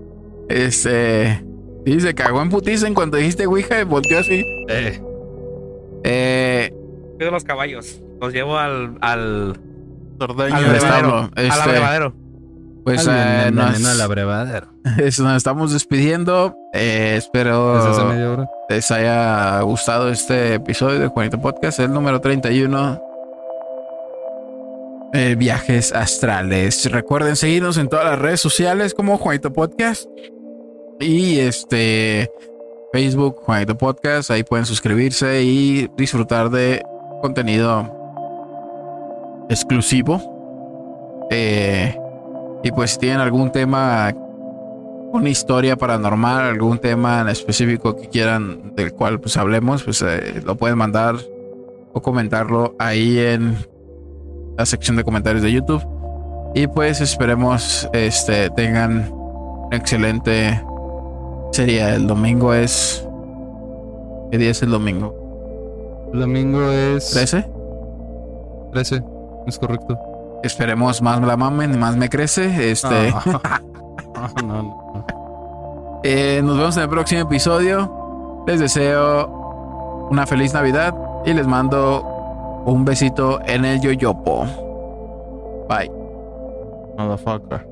A: Este. Sí, se cagó en putiza en cuanto dijiste Ouija y volteó así.
B: Eh,
A: Eh,
C: Cuido los caballos. Los llevo al. al.
D: Sordeño.
A: al
C: Al
A: establo.
C: al
A: Este,
C: abrevadero.
A: pues
B: alguien
A: eh, nos,
B: al abrevadero.
A: es- nos estamos despidiendo. Eh, espero. Les haya gustado este episodio de Juanito Podcast, el número 31. eh, viajes astrales. Recuerden seguirnos en todas las redes sociales como Juanito Podcast. Y este Facebook, Juanito Podcast. Ahí pueden suscribirse y disfrutar de contenido exclusivo. Eh, y pues si tienen algún tema una historia paranormal, algún tema en específico que quieran del cual pues hablemos, pues eh, lo pueden mandar o comentarlo ahí en la sección de comentarios de YouTube. Y pues esperemos este tengan un excelente sería el domingo es ¿Qué día es el domingo?
B: El domingo es
A: ¿13?
B: 13, es correcto.
A: Esperemos más la mamen y más me crece. Este,
B: no, no, no.
A: eh, nos vemos en el próximo episodio. Les deseo una feliz Navidad y les mando un besito en el yoyopo. Bye.
D: Motherfucker.